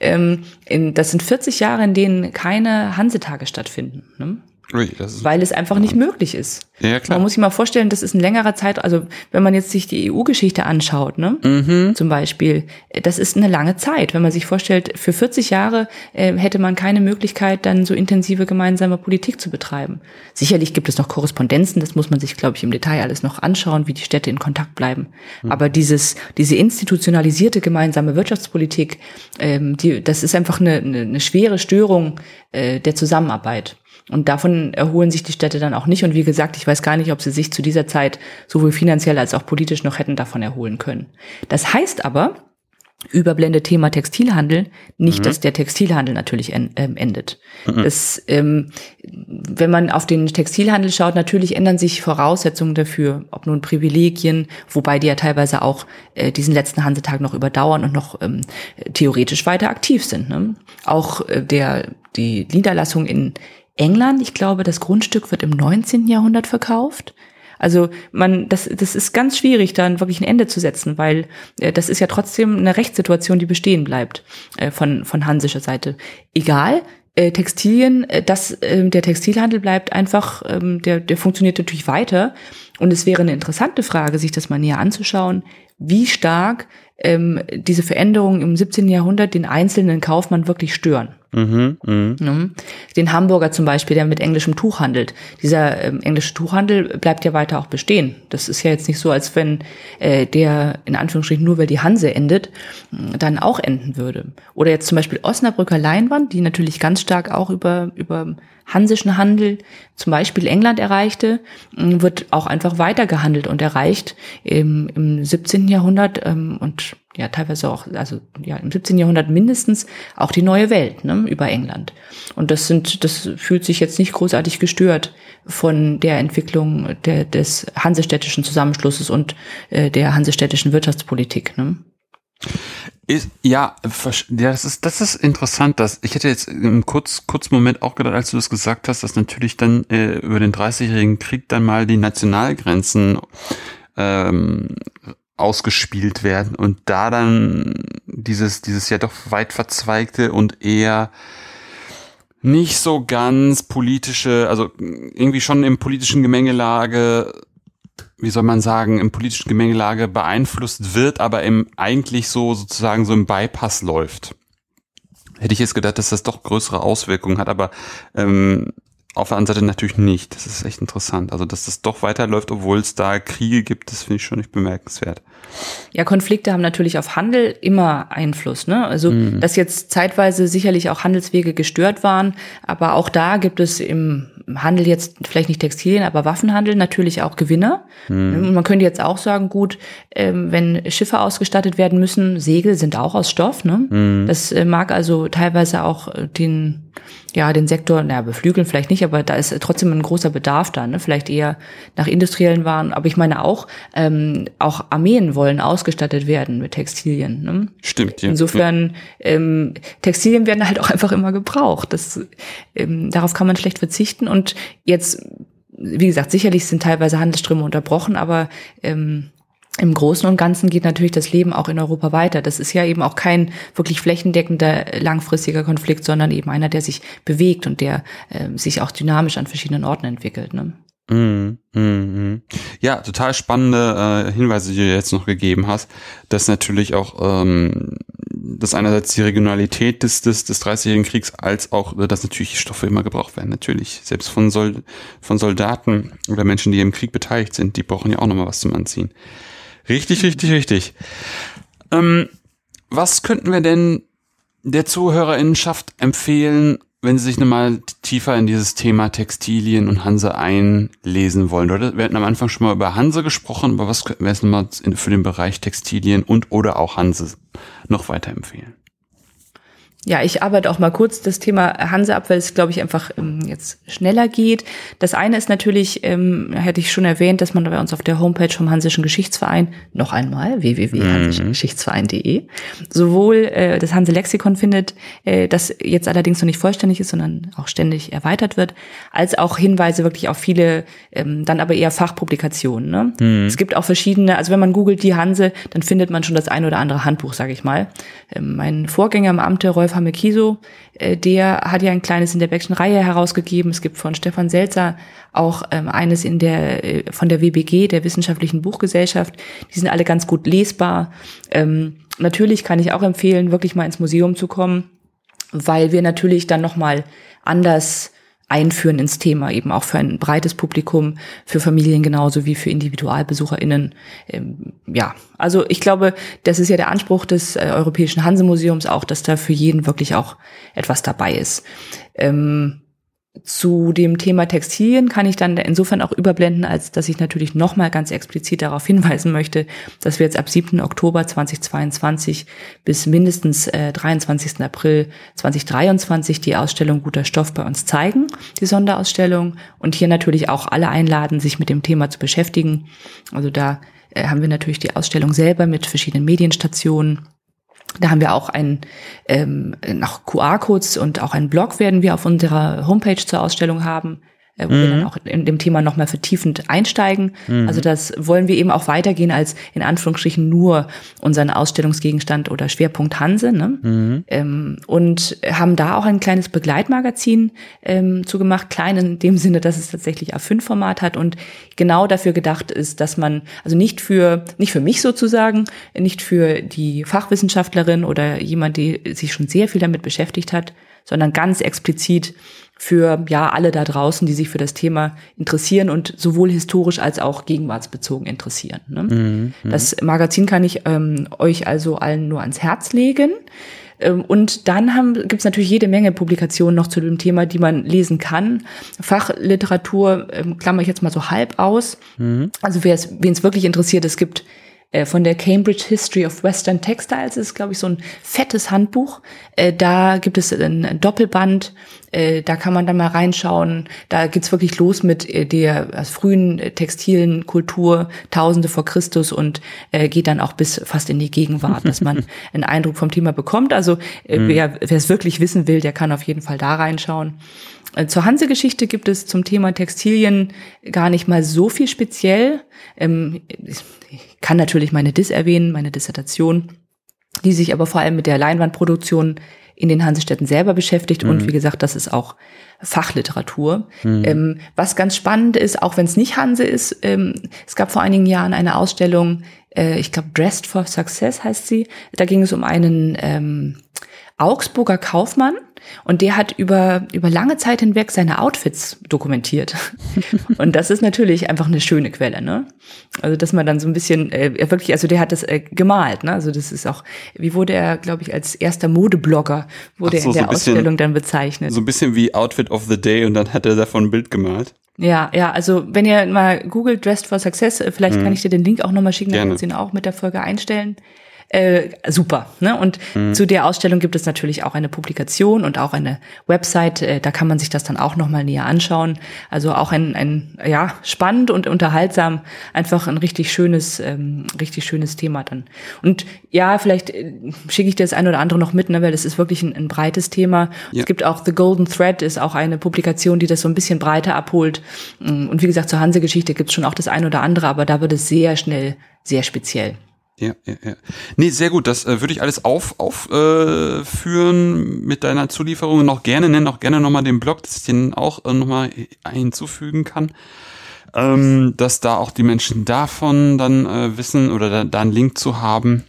Ähm, in, das sind 40 Jahre, in denen keine Hansetage stattfinden. Ne? Ui, weil es einfach nicht möglich ist. Ja, klar. Man muss sich mal vorstellen, das ist ein längerer Zeit, also wenn man jetzt sich die EU-Geschichte anschaut, ne, mhm. zum Beispiel, äh, das ist eine lange Zeit. Wenn man sich vorstellt, für 40 Jahre äh, hätte man keine Möglichkeit, dann so intensive gemeinsame Politik zu betreiben. Sicherlich gibt es noch Korrespondenzen, das muss man sich, glaube ich, im Detail alles noch anschauen, wie die Städte in Kontakt bleiben. Mhm. Aber dieses, diese institutionalisierte gemeinsame Wirtschaftspolitik, ähm, die, das ist einfach eine, eine, eine schwere Störung äh, der Zusammenarbeit. Und davon erholen sich die Städte dann auch nicht. Und wie gesagt, ich weiß gar nicht, ob sie sich zu dieser Zeit sowohl finanziell als auch politisch noch hätten davon erholen können. Das heißt aber, Überblende Thema Textilhandel, nicht, mhm. dass der Textilhandel natürlich en, ähm, endet. Mhm. Das, ähm, wenn man auf den Textilhandel schaut, natürlich ändern sich Voraussetzungen dafür, ob nun Privilegien, wobei die ja teilweise auch äh, diesen letzten Hansetag noch überdauern und noch ähm, theoretisch weiter aktiv sind. Ne? Auch äh, der die Niederlassung in England, ich glaube, das Grundstück wird im 19. Jahrhundert verkauft. Also man, das, das ist ganz schwierig, dann wirklich ein Ende zu setzen, weil äh, das ist ja trotzdem eine Rechtssituation, die bestehen bleibt äh, von, von hansischer Seite. Egal, äh, Textilien, äh, das, äh, der Textilhandel bleibt einfach, ähm, der, der funktioniert natürlich weiter. Und es wäre eine interessante Frage, sich das mal näher anzuschauen, wie stark ähm, diese Veränderungen im 17. Jahrhundert den einzelnen Kaufmann wirklich stören. Mhm, mh. Ne? Den Hamburger zum Beispiel, der mit englischem Tuch handelt. Dieser ähm, englische Tuchhandel bleibt ja weiter auch bestehen. Das ist ja jetzt nicht so, als wenn äh, der in Anführungsstrichen nur weil die Hanse endet, dann auch enden würde. Oder jetzt zum Beispiel Osnabrücker Leinwand, die natürlich ganz stark auch über, über hansischen Handel zum Beispiel England erreichte, wird auch einfach weiter gehandelt und erreicht im, im 17. Jahrhundert ähm, und ja teilweise auch, also ja im 17. Jahrhundert mindestens auch die neue Welt ne, über England. Und das sind, das fühlt sich jetzt nicht großartig gestört von der Entwicklung der, des hansestädtischen Zusammenschlusses und äh, der hansestädtischen Wirtschaftspolitik. Ne? Ist, ja, das ist, das ist interessant. Dass, ich hätte jetzt im kurz, kurzen Moment auch gedacht, als du das gesagt hast, dass natürlich dann äh, über den 30-jährigen Krieg dann mal die Nationalgrenzen ähm, ausgespielt werden und da dann dieses, dieses ja doch weit verzweigte und eher nicht so ganz politische, also irgendwie schon im politischen Gemengelage, wie soll man sagen, im politischen Gemengelage beeinflusst wird, aber im eigentlich so sozusagen so im Bypass läuft. Hätte ich jetzt gedacht, dass das doch größere Auswirkungen hat, aber ähm, auf der anderen Seite natürlich nicht. Das ist echt interessant. Also, dass das doch weiterläuft, obwohl es da Kriege gibt, das finde ich schon nicht bemerkenswert. Ja, Konflikte haben natürlich auf Handel immer Einfluss. Ne? Also, mhm. dass jetzt zeitweise sicherlich auch Handelswege gestört waren, aber auch da gibt es im Handel jetzt vielleicht nicht Textilien, aber Waffenhandel natürlich auch Gewinner. Mhm. Man könnte jetzt auch sagen, gut, ähm, wenn Schiffe ausgestattet werden müssen, Segel sind auch aus Stoff. Ne? Mhm. Das äh, mag also teilweise auch äh, den ja, den Sektor, naja, beflügeln vielleicht nicht, aber da ist trotzdem ein großer Bedarf da, ne? Vielleicht eher nach industriellen Waren. Aber ich meine auch, ähm, auch Armeen wollen ausgestattet werden mit Textilien. Ne? Stimmt, ja. Insofern, ähm, Textilien werden halt auch einfach immer gebraucht. Das, ähm, darauf kann man schlecht verzichten. Und jetzt, wie gesagt, sicherlich sind teilweise Handelsströme unterbrochen, aber ähm, im Großen und Ganzen geht natürlich das Leben auch in Europa weiter. Das ist ja eben auch kein wirklich flächendeckender langfristiger Konflikt, sondern eben einer, der sich bewegt und der äh, sich auch dynamisch an verschiedenen Orten entwickelt. Ne? Mm, mm, mm. Ja, total spannende äh, Hinweise, die du jetzt noch gegeben hast, dass natürlich auch ähm, dass einerseits die Regionalität des, des, des 30-jährigen Kriegs als auch, dass natürlich Stoffe immer gebraucht werden, natürlich. Selbst von, Sold von Soldaten oder Menschen, die im Krieg beteiligt sind, die brauchen ja auch nochmal was zum Anziehen. Richtig, richtig, richtig. Ähm, was könnten wir denn der Zuhörerinnenschaft empfehlen, wenn Sie sich nochmal tiefer in dieses Thema Textilien und Hanse einlesen wollen? Wir hatten am Anfang schon mal über Hanse gesprochen, aber was könnten wir jetzt nochmal für den Bereich Textilien und oder auch Hanse noch weiterempfehlen? Ja, ich arbeite auch mal kurz das Thema Hanse ab, weil es, glaube ich, einfach ähm, jetzt schneller geht. Das eine ist natürlich, ähm, hätte ich schon erwähnt, dass man bei uns auf der Homepage vom Hansischen Geschichtsverein noch einmal www.hansischengeschichtsverein.de sowohl äh, das Hanse Lexikon findet, äh, das jetzt allerdings noch nicht vollständig ist, sondern auch ständig erweitert wird, als auch Hinweise wirklich auf viele, ähm, dann aber eher Fachpublikationen. Ne? Mhm. Es gibt auch verschiedene, also wenn man googelt die Hanse, dann findet man schon das ein oder andere Handbuch, sage ich mal. Ähm, mein Vorgänger im Amte, Rolf Hamekiso, äh, der hat ja ein kleines in der Beckschen Reihe herausgegeben. Es gibt von Stefan Selzer auch ähm, eines in der äh, von der WBG, der Wissenschaftlichen Buchgesellschaft. Die sind alle ganz gut lesbar. Ähm, natürlich kann ich auch empfehlen, wirklich mal ins Museum zu kommen, weil wir natürlich dann noch mal anders einführen ins Thema, eben auch für ein breites Publikum, für Familien genauso wie für IndividualbesucherInnen. Ähm, ja, also ich glaube, das ist ja der Anspruch des äh, Europäischen Hansemuseums auch, dass da für jeden wirklich auch etwas dabei ist. Ähm, zu dem Thema Textilien kann ich dann insofern auch überblenden, als dass ich natürlich nochmal ganz explizit darauf hinweisen möchte, dass wir jetzt ab 7. Oktober 2022 bis mindestens äh, 23. April 2023 die Ausstellung Guter Stoff bei uns zeigen, die Sonderausstellung. Und hier natürlich auch alle einladen, sich mit dem Thema zu beschäftigen. Also da äh, haben wir natürlich die Ausstellung selber mit verschiedenen Medienstationen da haben wir auch ein ähm, nach QR-Codes und auch einen Blog werden wir auf unserer Homepage zur Ausstellung haben wo mhm. wir dann auch in dem Thema nochmal vertiefend einsteigen. Mhm. Also das wollen wir eben auch weitergehen als in Anführungsstrichen nur unseren Ausstellungsgegenstand oder Schwerpunkt Hanse. Ne? Mhm. Ähm, und haben da auch ein kleines Begleitmagazin ähm, zugemacht, klein in dem Sinne, dass es tatsächlich A5-Format hat und genau dafür gedacht ist, dass man, also nicht für, nicht für mich sozusagen, nicht für die Fachwissenschaftlerin oder jemand, die sich schon sehr viel damit beschäftigt hat, sondern ganz explizit für ja alle da draußen, die sich für das Thema interessieren und sowohl historisch als auch gegenwartsbezogen interessieren. Ne? Mhm, mhm. das Magazin kann ich ähm, euch also allen nur ans Herz legen. Ähm, und dann gibt es natürlich jede Menge Publikationen noch zu dem Thema, die man lesen kann. Fachliteratur ähm, klammer ich jetzt mal so halb aus. Mhm. Also wen es wirklich interessiert, es gibt von der Cambridge History of Western Textiles. Das ist, glaube ich, so ein fettes Handbuch. Äh, da gibt es ein Doppelband. Äh, da kann man dann mal reinschauen. Da geht's wirklich los mit der frühen textilen Kultur, Tausende vor Christus und geht dann auch bis fast in die Gegenwart, dass man [laughs] einen Eindruck vom Thema bekommt. Also mhm. wer es wirklich wissen will, der kann auf jeden Fall da reinschauen. Zur Hanse-Geschichte gibt es zum Thema Textilien gar nicht mal so viel speziell. Ähm, ich kann natürlich meine Dis erwähnen, meine Dissertation, die sich aber vor allem mit der Leinwandproduktion in den Hansestädten selber beschäftigt. Mhm. Und wie gesagt, das ist auch Fachliteratur. Mhm. Ähm, was ganz spannend ist, auch wenn es nicht Hanse ist, ähm, es gab vor einigen Jahren eine Ausstellung, äh, ich glaube Dressed for Success heißt sie. Da ging es um einen ähm, Augsburger Kaufmann und der hat über, über lange Zeit hinweg seine Outfits dokumentiert. [laughs] und das ist natürlich einfach eine schöne Quelle, ne? Also, dass man dann so ein bisschen, äh, wirklich, also der hat das äh, gemalt, ne? Also, das ist auch, wie wurde er, glaube ich, als erster Modeblogger, wurde so, er in der so bisschen, Ausstellung dann bezeichnet. So ein bisschen wie Outfit of the Day und dann hat er davon ein Bild gemalt. Ja, ja, also wenn ihr mal googelt Dressed for Success, äh, vielleicht mhm. kann ich dir den Link auch nochmal schicken, dann kannst du ihn auch mit der Folge einstellen. Äh, super. Ne? Und mhm. zu der Ausstellung gibt es natürlich auch eine Publikation und auch eine Website. Äh, da kann man sich das dann auch nochmal näher anschauen. Also auch ein, ein ja spannend und unterhaltsam, einfach ein richtig schönes, ähm, richtig schönes Thema dann. Und ja, vielleicht äh, schicke ich dir das ein oder andere noch mit, ne, weil das ist wirklich ein, ein breites Thema. Ja. Es gibt auch The Golden Thread, ist auch eine Publikation, die das so ein bisschen breiter abholt. Und wie gesagt, zur Hanse-Geschichte gibt es schon auch das ein oder andere, aber da wird es sehr schnell sehr speziell. Ja, ja, ja. Nee, sehr gut. Das äh, würde ich alles auf, aufführen äh, mit deiner Zulieferung. Noch gerne, nenn auch gerne nochmal den Blog, dass ich den auch äh, nochmal hinzufügen kann. Ähm, dass da auch die Menschen davon dann äh, wissen oder da, da einen Link zu haben.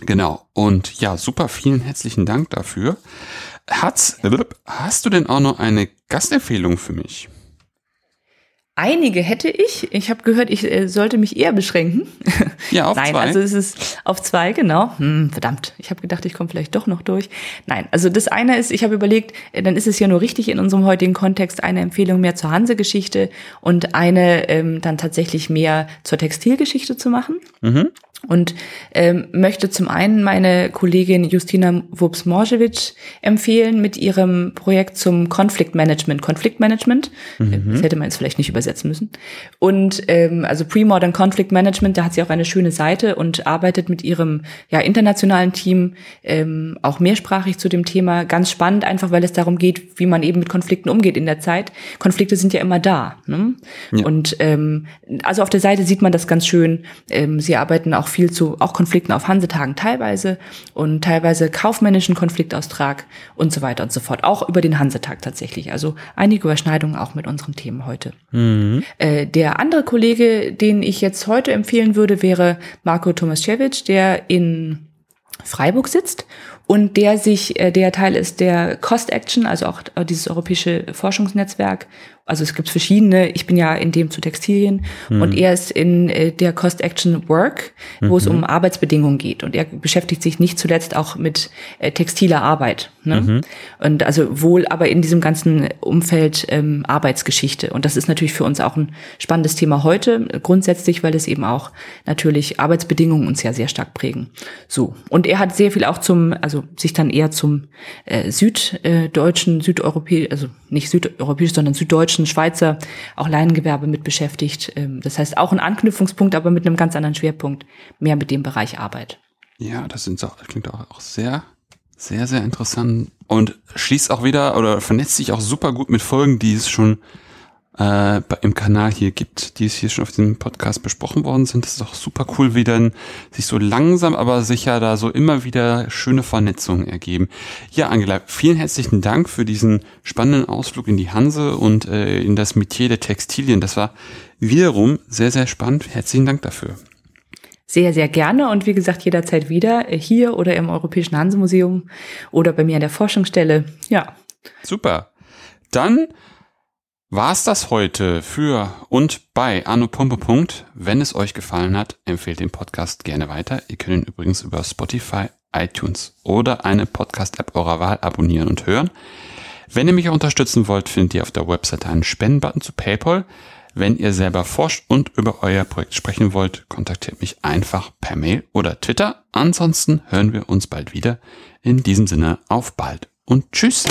Genau. Und ja, super, vielen herzlichen Dank dafür. Hat's, hast du denn auch noch eine Gastempfehlung für mich? Einige hätte ich. Ich habe gehört, ich äh, sollte mich eher beschränken. [laughs] Ja, auf Nein, zwei. also es ist auf zwei, genau. Hm, verdammt, ich habe gedacht, ich komme vielleicht doch noch durch. Nein, also das eine ist, ich habe überlegt, äh, dann ist es ja nur richtig in unserem heutigen Kontext eine Empfehlung mehr zur Hanse-Geschichte und eine ähm, dann tatsächlich mehr zur Textilgeschichte zu machen. Mhm und ähm, möchte zum einen meine Kollegin Justina Wubs-Morjewitsch empfehlen mit ihrem Projekt zum Konfliktmanagement. Konfliktmanagement, mhm. das hätte man jetzt vielleicht nicht übersetzen müssen. Und ähm, also Pre-Modern Conflict Management, da hat sie auch eine schöne Seite und arbeitet mit ihrem ja, internationalen Team ähm, auch mehrsprachig zu dem Thema. Ganz spannend, einfach weil es darum geht, wie man eben mit Konflikten umgeht in der Zeit. Konflikte sind ja immer da. Ne? Ja. Und ähm, also auf der Seite sieht man das ganz schön. Ähm, sie arbeiten auch viel zu auch Konflikten auf Hansetagen teilweise und teilweise kaufmännischen Konfliktaustrag und so weiter und so fort. Auch über den Hansetag tatsächlich. Also einige Überschneidungen auch mit unseren Themen heute. Mhm. Äh, der andere Kollege, den ich jetzt heute empfehlen würde, wäre Marco Tomaszewicz, der in Freiburg sitzt und der sich, äh, der Teil ist der Cost Action, also auch dieses europäische Forschungsnetzwerk also es gibt verschiedene, ich bin ja in dem zu Textilien mhm. und er ist in äh, der Cost Action Work, wo mhm. es um Arbeitsbedingungen geht und er beschäftigt sich nicht zuletzt auch mit äh, textiler Arbeit. Ne? Mhm. Und also wohl aber in diesem ganzen Umfeld ähm, Arbeitsgeschichte. Und das ist natürlich für uns auch ein spannendes Thema heute, grundsätzlich, weil es eben auch natürlich Arbeitsbedingungen uns ja sehr stark prägen. So. Und er hat sehr viel auch zum, also sich dann eher zum äh, süddeutschen, südeuropäischen, also nicht südeuropäisch, sondern süddeutschen deutschen, Schweizer auch Leinengewerbe mit beschäftigt. Ähm, das heißt auch ein Anknüpfungspunkt, aber mit einem ganz anderen Schwerpunkt, mehr mit dem Bereich Arbeit. Ja, das, sind, das klingt auch sehr, sehr, sehr interessant und schließt auch wieder oder vernetzt sich auch super gut mit Folgen, die es schon äh, im Kanal hier gibt, die es hier schon auf dem Podcast besprochen worden sind. Das ist auch super cool, wie dann sich so langsam, aber sicher da so immer wieder schöne Vernetzungen ergeben. Ja, Angela, vielen herzlichen Dank für diesen spannenden Ausflug in die Hanse und äh, in das Metier der Textilien. Das war wiederum sehr, sehr spannend. Herzlichen Dank dafür. Sehr, sehr gerne und wie gesagt jederzeit wieder hier oder im Europäischen Hansemuseum oder bei mir an der Forschungsstelle. Ja. Super. Dann war's das heute für und bei Anno. Wenn es euch gefallen hat, empfehlt den Podcast gerne weiter. Ihr könnt ihn übrigens über Spotify, iTunes oder eine Podcast-App eurer Wahl abonnieren und hören. Wenn ihr mich unterstützen wollt, findet ihr auf der Webseite einen Spendenbutton zu PayPal. Wenn ihr selber forscht und über euer Projekt sprechen wollt, kontaktiert mich einfach per Mail oder Twitter. Ansonsten hören wir uns bald wieder. In diesem Sinne auf bald und tschüss.